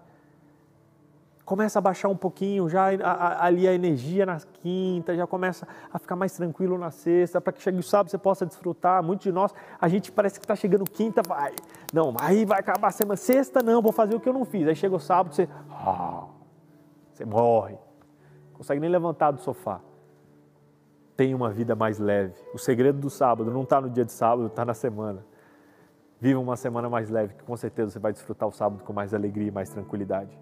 Começa a baixar um pouquinho já a, a, ali a energia na quinta, já começa a ficar mais tranquilo na sexta, para que chegue o sábado você possa desfrutar. Muitos de nós, a gente parece que está chegando quinta, vai, não, aí vai acabar a semana, sexta não, vou fazer o que eu não fiz. Aí chega o sábado, você, ah, você morre consegue nem levantar do sofá. Tenha uma vida mais leve. O segredo do sábado não está no dia de sábado, está na semana. Viva uma semana mais leve, que com certeza você vai desfrutar o sábado com mais alegria e mais tranquilidade.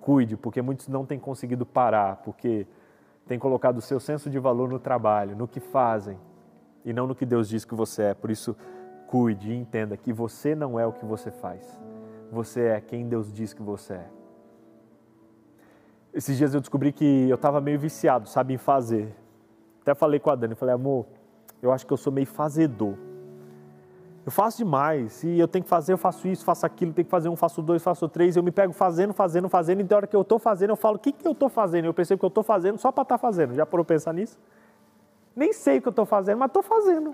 Cuide, porque muitos não têm conseguido parar, porque têm colocado o seu senso de valor no trabalho, no que fazem, e não no que Deus diz que você é. Por isso, cuide e entenda que você não é o que você faz. Você é quem Deus diz que você é. Esses dias eu descobri que eu estava meio viciado, sabe, em fazer. Até falei com a Dani, falei, amor, eu acho que eu sou meio fazedor. Eu faço demais, se eu tenho que fazer, eu faço isso, faço aquilo, tenho que fazer um, faço dois, faço três, eu me pego fazendo, fazendo, fazendo, e da hora que eu estou fazendo, eu falo, o que, que eu estou fazendo? Eu percebo que eu estou fazendo só para estar tá fazendo. Já parou pensar nisso? Nem sei o que eu estou fazendo, mas estou fazendo.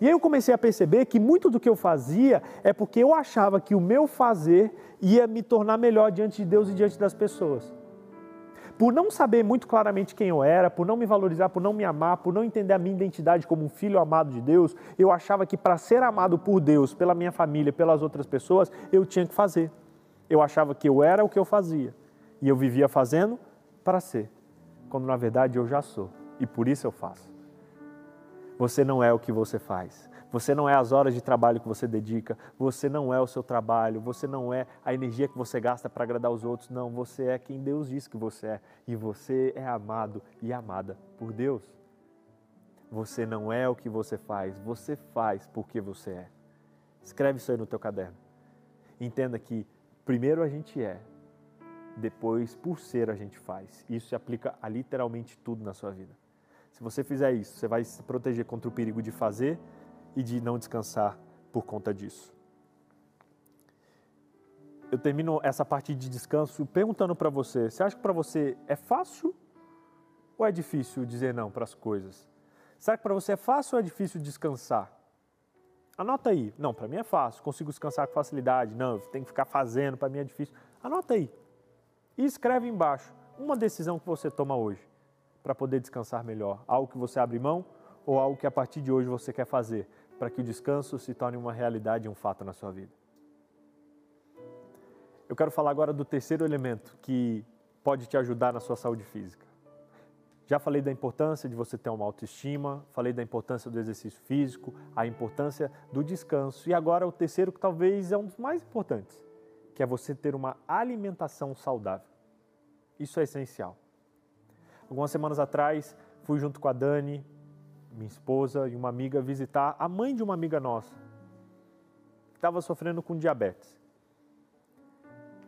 E aí eu comecei a perceber que muito do que eu fazia é porque eu achava que o meu fazer ia me tornar melhor diante de Deus e diante das pessoas. Por não saber muito claramente quem eu era, por não me valorizar, por não me amar, por não entender a minha identidade como um filho amado de Deus, eu achava que para ser amado por Deus, pela minha família, pelas outras pessoas, eu tinha que fazer. Eu achava que eu era o que eu fazia. E eu vivia fazendo para ser, quando na verdade eu já sou. E por isso eu faço. Você não é o que você faz. Você não é as horas de trabalho que você dedica, você não é o seu trabalho, você não é a energia que você gasta para agradar os outros. Não, você é quem Deus diz que você é. E você é amado e amada por Deus. Você não é o que você faz, você faz porque você é. Escreve isso aí no teu caderno. Entenda que primeiro a gente é, depois por ser a gente faz. Isso se aplica a literalmente tudo na sua vida. Se você fizer isso, você vai se proteger contra o perigo de fazer e de não descansar por conta disso. Eu termino essa parte de descanso perguntando para você: você acha que para você é fácil ou é difícil dizer não para as coisas? Será que para você é fácil ou é difícil descansar? Anota aí. Não, para mim é fácil, consigo descansar com facilidade. Não, eu tenho que ficar fazendo, para mim é difícil. Anota aí. E escreve embaixo uma decisão que você toma hoje para poder descansar melhor. Algo que você abre mão ou algo que a partir de hoje você quer fazer para que o descanso se torne uma realidade e um fato na sua vida. Eu quero falar agora do terceiro elemento que pode te ajudar na sua saúde física. Já falei da importância de você ter uma autoestima, falei da importância do exercício físico, a importância do descanso e agora o terceiro que talvez é um dos mais importantes, que é você ter uma alimentação saudável. Isso é essencial. Algumas semanas atrás, fui junto com a Dani minha esposa e uma amiga visitar a mãe de uma amiga nossa, que estava sofrendo com diabetes.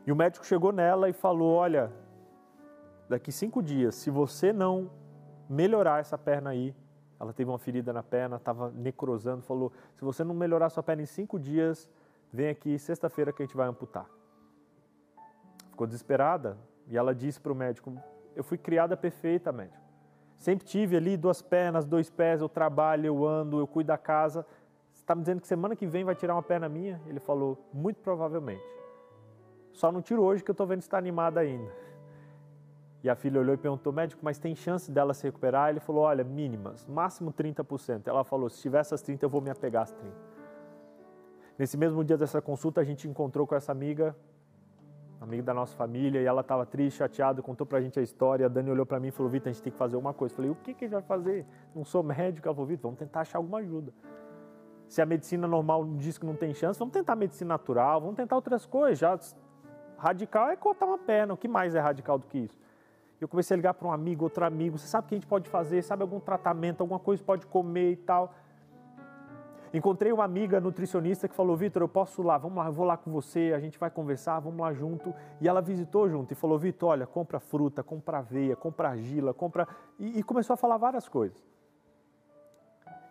E o médico chegou nela e falou: Olha, daqui cinco dias, se você não melhorar essa perna aí, ela teve uma ferida na perna, estava necrosando, falou: Se você não melhorar sua perna em cinco dias, vem aqui sexta-feira que a gente vai amputar. Ficou desesperada e ela disse para o médico: Eu fui criada perfeita, médico. Sempre tive ali duas pernas, dois pés, eu trabalho, eu ando, eu cuido da casa. Você está me dizendo que semana que vem vai tirar uma perna minha? Ele falou, muito provavelmente. Só não tiro hoje que eu estou vendo que está animada ainda. E a filha olhou e perguntou, médico, mas tem chance dela se recuperar? Ele falou, olha, mínimas, máximo 30%. Ela falou, se tiver essas 30, eu vou me apegar às 30. Nesse mesmo dia dessa consulta, a gente encontrou com essa amiga, amiga da nossa família, e ela estava triste, chateada, contou pra gente a história. A Dani olhou para mim e falou: Vitor, a gente tem que fazer uma coisa. Eu falei: o que, que a gente vai fazer? Não sou médico. Ela falou: Vitor, vamos tentar achar alguma ajuda. Se a medicina normal diz que não tem chance, vamos tentar a medicina natural, vamos tentar outras coisas. Já radical é cortar uma perna. O que mais é radical do que isso? Eu comecei a ligar para um amigo, outro amigo. Você sabe o que a gente pode fazer? Sabe algum tratamento, alguma coisa pode comer e tal? Encontrei uma amiga nutricionista que falou: Vitor, eu posso lá, vamos lá, eu vou lá com você, a gente vai conversar, vamos lá junto. E ela visitou junto e falou: Vitor, olha, compra fruta, compra aveia, compra argila, compra. E, e começou a falar várias coisas.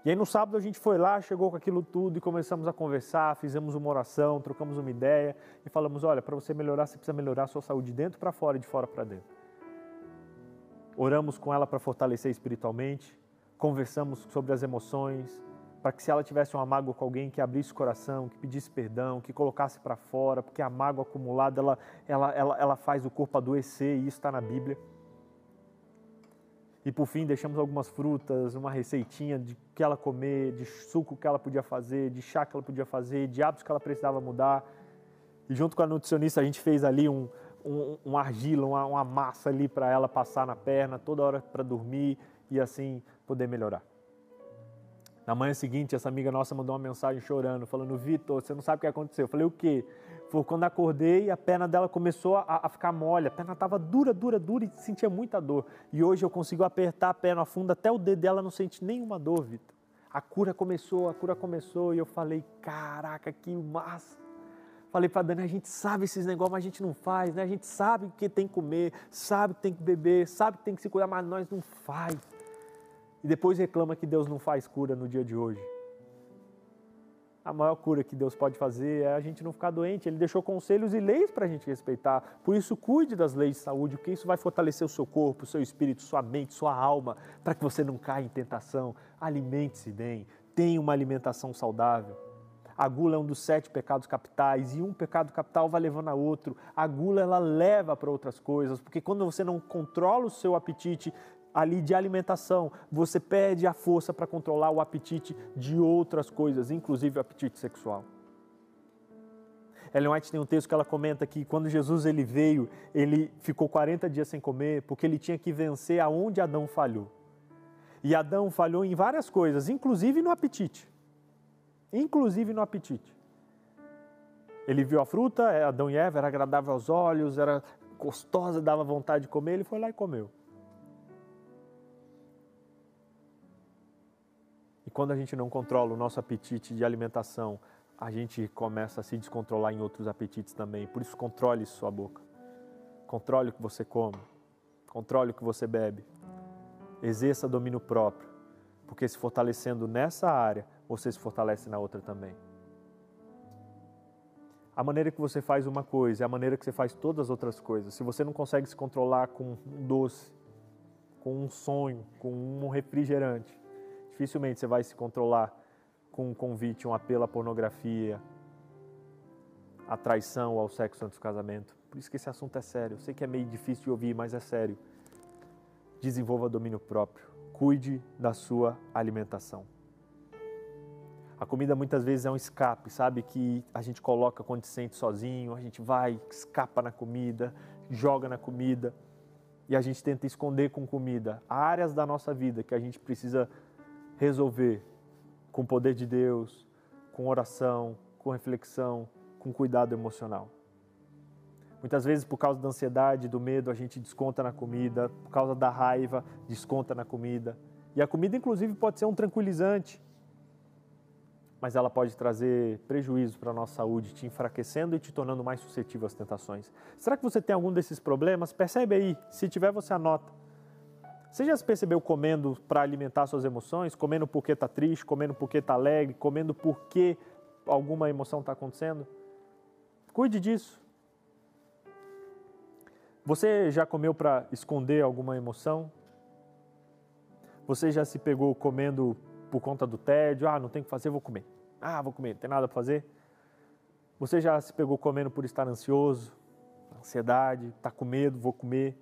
E aí no sábado a gente foi lá, chegou com aquilo tudo e começamos a conversar, fizemos uma oração, trocamos uma ideia e falamos: olha, para você melhorar, você precisa melhorar a sua saúde de dentro para fora e de fora para dentro. Oramos com ela para fortalecer espiritualmente, conversamos sobre as emoções, para que se ela tivesse uma mágoa com alguém, que abrisse o coração, que pedisse perdão, que colocasse para fora, porque a mágoa acumulada, ela, ela, ela, ela faz o corpo adoecer, e isso está na Bíblia. E por fim, deixamos algumas frutas, uma receitinha de que ela comer, de suco que ela podia fazer, de chá que ela podia fazer, de hábitos que ela precisava mudar. E junto com a nutricionista, a gente fez ali um, um, um argila, uma, uma massa ali para ela passar na perna toda hora para dormir e assim poder melhorar. Na manhã seguinte, essa amiga nossa mandou uma mensagem chorando, falando: Vitor, você não sabe o que aconteceu. Eu falei: o quê? Foi quando acordei, a perna dela começou a, a ficar mole, a perna estava dura, dura, dura e sentia muita dor. E hoje eu consigo apertar a perna a fundo, até o dedo dela não sente nenhuma dor, Vitor. A cura começou, a cura começou e eu falei: caraca, que massa. Falei para Dani, a gente sabe esses negócios, mas a gente não faz, né? A gente sabe o que tem que comer, sabe que tem que beber, sabe que tem que se cuidar, mas nós não faz e depois reclama que Deus não faz cura no dia de hoje. A maior cura que Deus pode fazer é a gente não ficar doente. Ele deixou conselhos e leis para a gente respeitar. Por isso, cuide das leis de saúde, porque isso vai fortalecer o seu corpo, o seu espírito, sua mente, sua alma, para que você não caia em tentação. Alimente-se bem, tenha uma alimentação saudável. A gula é um dos sete pecados capitais e um pecado capital vai levando a outro. A gula ela leva para outras coisas, porque quando você não controla o seu apetite, ali de alimentação, você perde a força para controlar o apetite de outras coisas, inclusive o apetite sexual. Ellen White tem um texto que ela comenta que quando Jesus ele veio, ele ficou 40 dias sem comer porque ele tinha que vencer aonde Adão falhou. E Adão falhou em várias coisas, inclusive no apetite. Inclusive no apetite. Ele viu a fruta, Adão e Eva, era agradável aos olhos, era gostosa, dava vontade de comer, ele foi lá e comeu. Quando a gente não controla o nosso apetite de alimentação, a gente começa a se descontrolar em outros apetites também. Por isso, controle sua boca. Controle o que você come. Controle o que você bebe. Exerça domínio próprio. Porque se fortalecendo nessa área, você se fortalece na outra também. A maneira que você faz uma coisa é a maneira que você faz todas as outras coisas. Se você não consegue se controlar com um doce, com um sonho, com um refrigerante, Dificilmente você vai se controlar com um convite, um apelo à pornografia, à traição, ao sexo antes do casamento. Por isso que esse assunto é sério. Eu sei que é meio difícil de ouvir, mas é sério. Desenvolva domínio próprio. Cuide da sua alimentação. A comida muitas vezes é um escape, sabe? Que a gente coloca quando se sente sozinho, a gente vai, escapa na comida, joga na comida e a gente tenta esconder com comida áreas da nossa vida que a gente precisa resolver com o poder de Deus, com oração, com reflexão, com cuidado emocional. Muitas vezes, por causa da ansiedade, do medo, a gente desconta na comida, por causa da raiva, desconta na comida. E a comida, inclusive, pode ser um tranquilizante, mas ela pode trazer prejuízo para a nossa saúde, te enfraquecendo e te tornando mais suscetível às tentações. Será que você tem algum desses problemas? Percebe aí, se tiver, você anota. Você já se percebeu comendo para alimentar suas emoções? Comendo porque está triste, comendo porque está alegre, comendo porque alguma emoção está acontecendo? Cuide disso. Você já comeu para esconder alguma emoção? Você já se pegou comendo por conta do tédio? Ah, não tem o que fazer, vou comer. Ah, vou comer, não tem nada para fazer? Você já se pegou comendo por estar ansioso, ansiedade, está com medo, vou comer?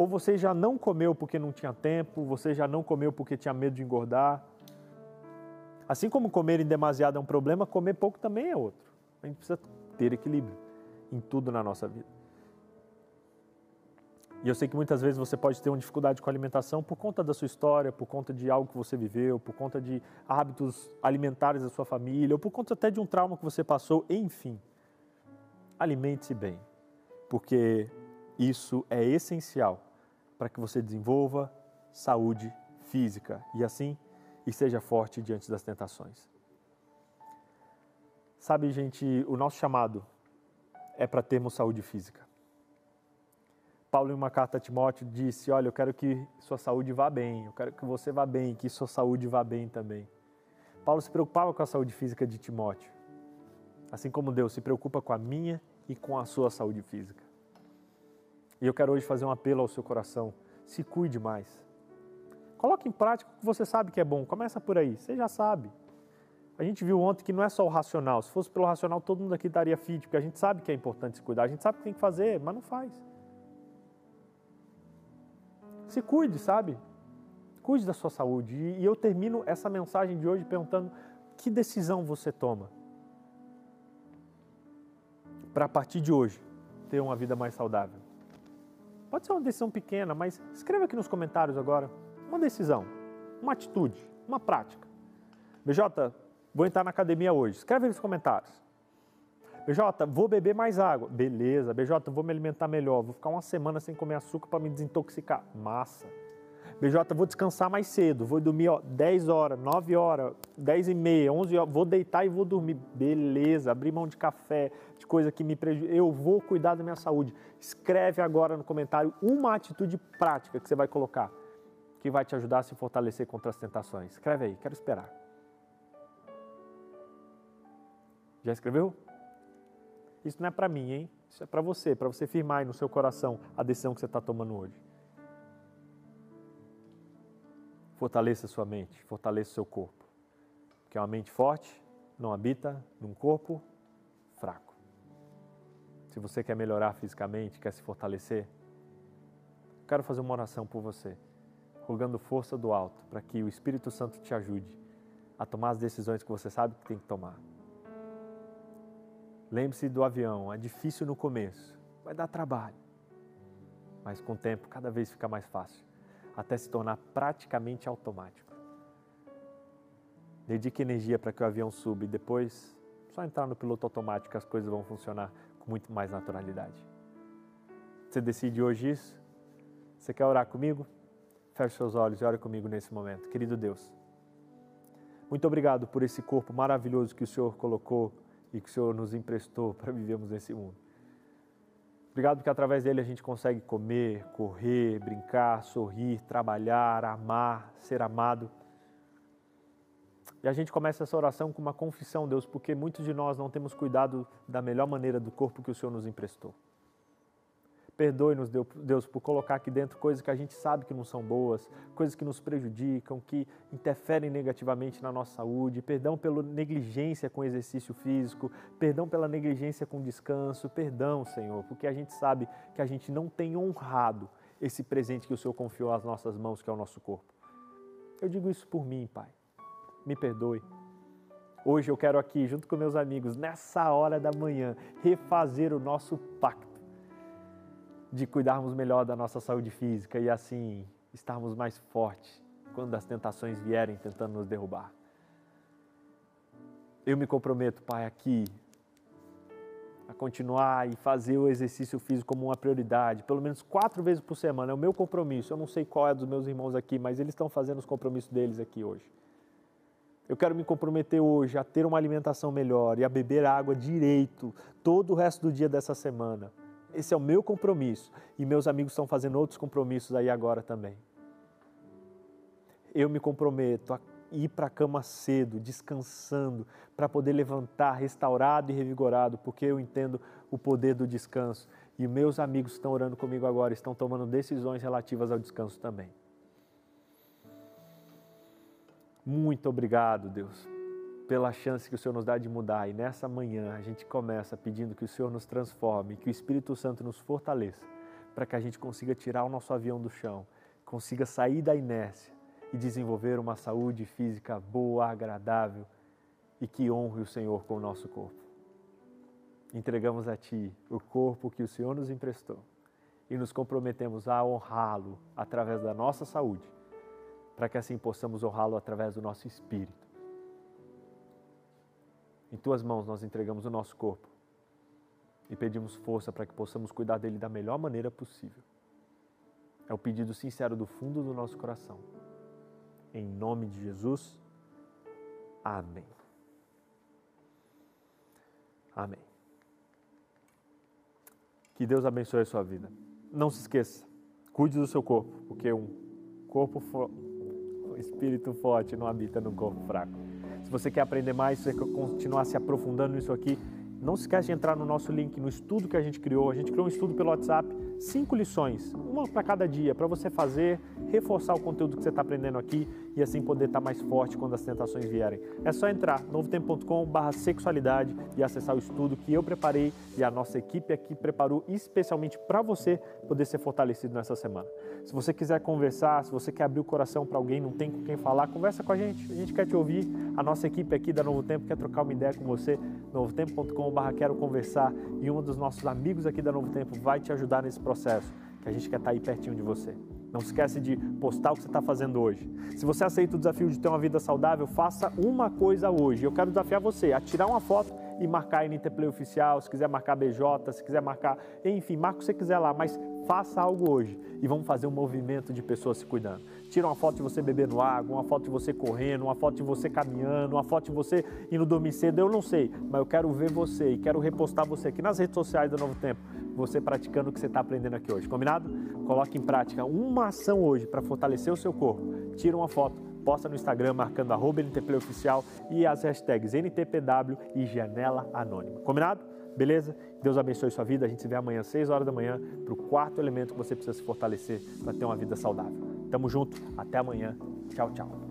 Ou você já não comeu porque não tinha tempo, você já não comeu porque tinha medo de engordar? Assim como comer em demasiado é um problema, comer pouco também é outro. A gente precisa ter equilíbrio em tudo na nossa vida. E eu sei que muitas vezes você pode ter uma dificuldade com a alimentação por conta da sua história, por conta de algo que você viveu, por conta de hábitos alimentares da sua família, ou por conta até de um trauma que você passou, enfim. Alimente-se bem, porque isso é essencial para que você desenvolva saúde física e assim e seja forte diante das tentações. Sabe, gente, o nosso chamado é para termos saúde física. Paulo, em uma carta a Timóteo, disse: Olha, eu quero que sua saúde vá bem, eu quero que você vá bem, que sua saúde vá bem também. Paulo se preocupava com a saúde física de Timóteo, assim como Deus se preocupa com a minha e com a sua saúde física. E eu quero hoje fazer um apelo ao seu coração: se cuide mais. Coloque em prática o que você sabe que é bom, começa por aí, você já sabe. A gente viu ontem que não é só o racional, se fosse pelo racional todo mundo aqui daria fit, porque a gente sabe que é importante se cuidar, a gente sabe que tem que fazer, mas não faz. Se cuide, sabe? Cuide da sua saúde. E eu termino essa mensagem de hoje perguntando: que decisão você toma para a partir de hoje ter uma vida mais saudável? Pode ser uma decisão pequena, mas escreva aqui nos comentários agora uma decisão, uma atitude, uma prática. BJ, vou entrar na academia hoje. Escreve nos comentários. BJ, vou beber mais água. Beleza. BJ, vou me alimentar melhor. Vou ficar uma semana sem comer açúcar para me desintoxicar. Massa. BJ, vou descansar mais cedo. Vou dormir ó, 10 horas, 9 horas, 10 e meia, 11 horas. Vou deitar e vou dormir. Beleza. Abrir mão de café, de coisa que me prejudica. Eu vou cuidar da minha saúde. Escreve agora no comentário uma atitude prática que você vai colocar que vai te ajudar a se fortalecer contra as tentações. Escreve aí, quero esperar. Já escreveu? Isso não é para mim, hein? Isso é para você, para você firmar aí no seu coração a decisão que você está tomando hoje. Fortaleça sua mente, fortaleça seu corpo. Porque uma mente forte não habita num corpo fraco. Se você quer melhorar fisicamente, quer se fortalecer, quero fazer uma oração por você, rogando força do alto para que o Espírito Santo te ajude a tomar as decisões que você sabe que tem que tomar. Lembre-se do avião, é difícil no começo, vai dar trabalho, mas com o tempo cada vez fica mais fácil, até se tornar praticamente automático. Dedique energia para que o avião suba e depois, só entrar no piloto automático, as coisas vão funcionar com muito mais naturalidade. Você decide hoje isso? Você quer orar comigo? Feche seus olhos e ore comigo nesse momento. Querido Deus, muito obrigado por esse corpo maravilhoso que o Senhor colocou e que o Senhor nos emprestou para vivermos nesse mundo. Obrigado porque através dele a gente consegue comer, correr, brincar, sorrir, trabalhar, amar, ser amado. E a gente começa essa oração com uma confissão, Deus, porque muitos de nós não temos cuidado da melhor maneira do corpo que o Senhor nos emprestou. Perdoe-nos, Deus, por colocar aqui dentro coisas que a gente sabe que não são boas, coisas que nos prejudicam, que interferem negativamente na nossa saúde. Perdão pela negligência com exercício físico, perdão pela negligência com descanso. Perdão, Senhor, porque a gente sabe que a gente não tem honrado esse presente que o Senhor confiou às nossas mãos, que é o nosso corpo. Eu digo isso por mim, Pai. Me perdoe. Hoje eu quero aqui, junto com meus amigos, nessa hora da manhã, refazer o nosso pacto de cuidarmos melhor da nossa saúde física e assim estarmos mais fortes quando as tentações vierem tentando nos derrubar. Eu me comprometo, Pai, aqui a continuar e fazer o exercício físico como uma prioridade, pelo menos quatro vezes por semana. É o meu compromisso. Eu não sei qual é dos meus irmãos aqui, mas eles estão fazendo os compromissos deles aqui hoje. Eu quero me comprometer hoje a ter uma alimentação melhor e a beber água direito todo o resto do dia dessa semana. Esse é o meu compromisso e meus amigos estão fazendo outros compromissos aí agora também. Eu me comprometo a ir para a cama cedo, descansando, para poder levantar restaurado e revigorado, porque eu entendo o poder do descanso. E meus amigos estão orando comigo agora estão tomando decisões relativas ao descanso também. Muito obrigado, Deus, pela chance que o Senhor nos dá de mudar. E nessa manhã a gente começa pedindo que o Senhor nos transforme, que o Espírito Santo nos fortaleça, para que a gente consiga tirar o nosso avião do chão, consiga sair da inércia e desenvolver uma saúde física boa, agradável e que honre o Senhor com o nosso corpo. Entregamos a Ti o corpo que o Senhor nos emprestou e nos comprometemos a honrá-lo através da nossa saúde, para que assim possamos honrá-lo através do nosso espírito em tuas mãos nós entregamos o nosso corpo e pedimos força para que possamos cuidar dele da melhor maneira possível. É o pedido sincero do fundo do nosso coração. Em nome de Jesus. Amém. Amém. Que Deus abençoe a sua vida. Não se esqueça, cuide do seu corpo, porque um corpo um espírito forte não habita num corpo fraco. Se você quer aprender mais, se você quer continuar se aprofundando nisso aqui, não se esquece de entrar no nosso link, no estudo que a gente criou. A gente criou um estudo pelo WhatsApp, cinco lições, uma para cada dia, para você fazer, reforçar o conteúdo que você está aprendendo aqui e assim poder estar mais forte quando as tentações vierem. É só entrar novotempo.com/barra sexualidade e acessar o estudo que eu preparei e a nossa equipe aqui preparou especialmente para você poder ser fortalecido nessa semana. Se você quiser conversar, se você quer abrir o coração para alguém, não tem com quem falar, conversa com a gente. A gente quer te ouvir. A nossa equipe aqui da Novo Tempo quer trocar uma ideia com você. novotempo.com/barra quero conversar e um dos nossos amigos aqui da Novo Tempo vai te ajudar nesse processo, que a gente quer estar tá aí pertinho de você. Não se esquece de postar o que você está fazendo hoje. Se você aceita o desafio de ter uma vida saudável, faça uma coisa hoje. Eu quero desafiar você a tirar uma foto e marcar a NT Play Oficial, se quiser marcar BJ, se quiser marcar, enfim, marca o que você quiser lá, mas faça algo hoje e vamos fazer um movimento de pessoas se cuidando. Tira uma foto de você bebendo água, uma foto de você correndo, uma foto de você caminhando, uma foto de você indo dormir cedo, eu não sei, mas eu quero ver você e quero repostar você aqui nas redes sociais do Novo Tempo, você praticando o que você está aprendendo aqui hoje, combinado? Coloque em prática uma ação hoje para fortalecer o seu corpo. Tira uma foto, posta no Instagram marcando arroba Oficial e as hashtags NTPW e Janela Anônima. Combinado? Beleza? Deus abençoe sua vida. A gente se vê amanhã às 6 horas da manhã para o quarto elemento que você precisa se fortalecer para ter uma vida saudável. Tamo junto, até amanhã. Tchau, tchau.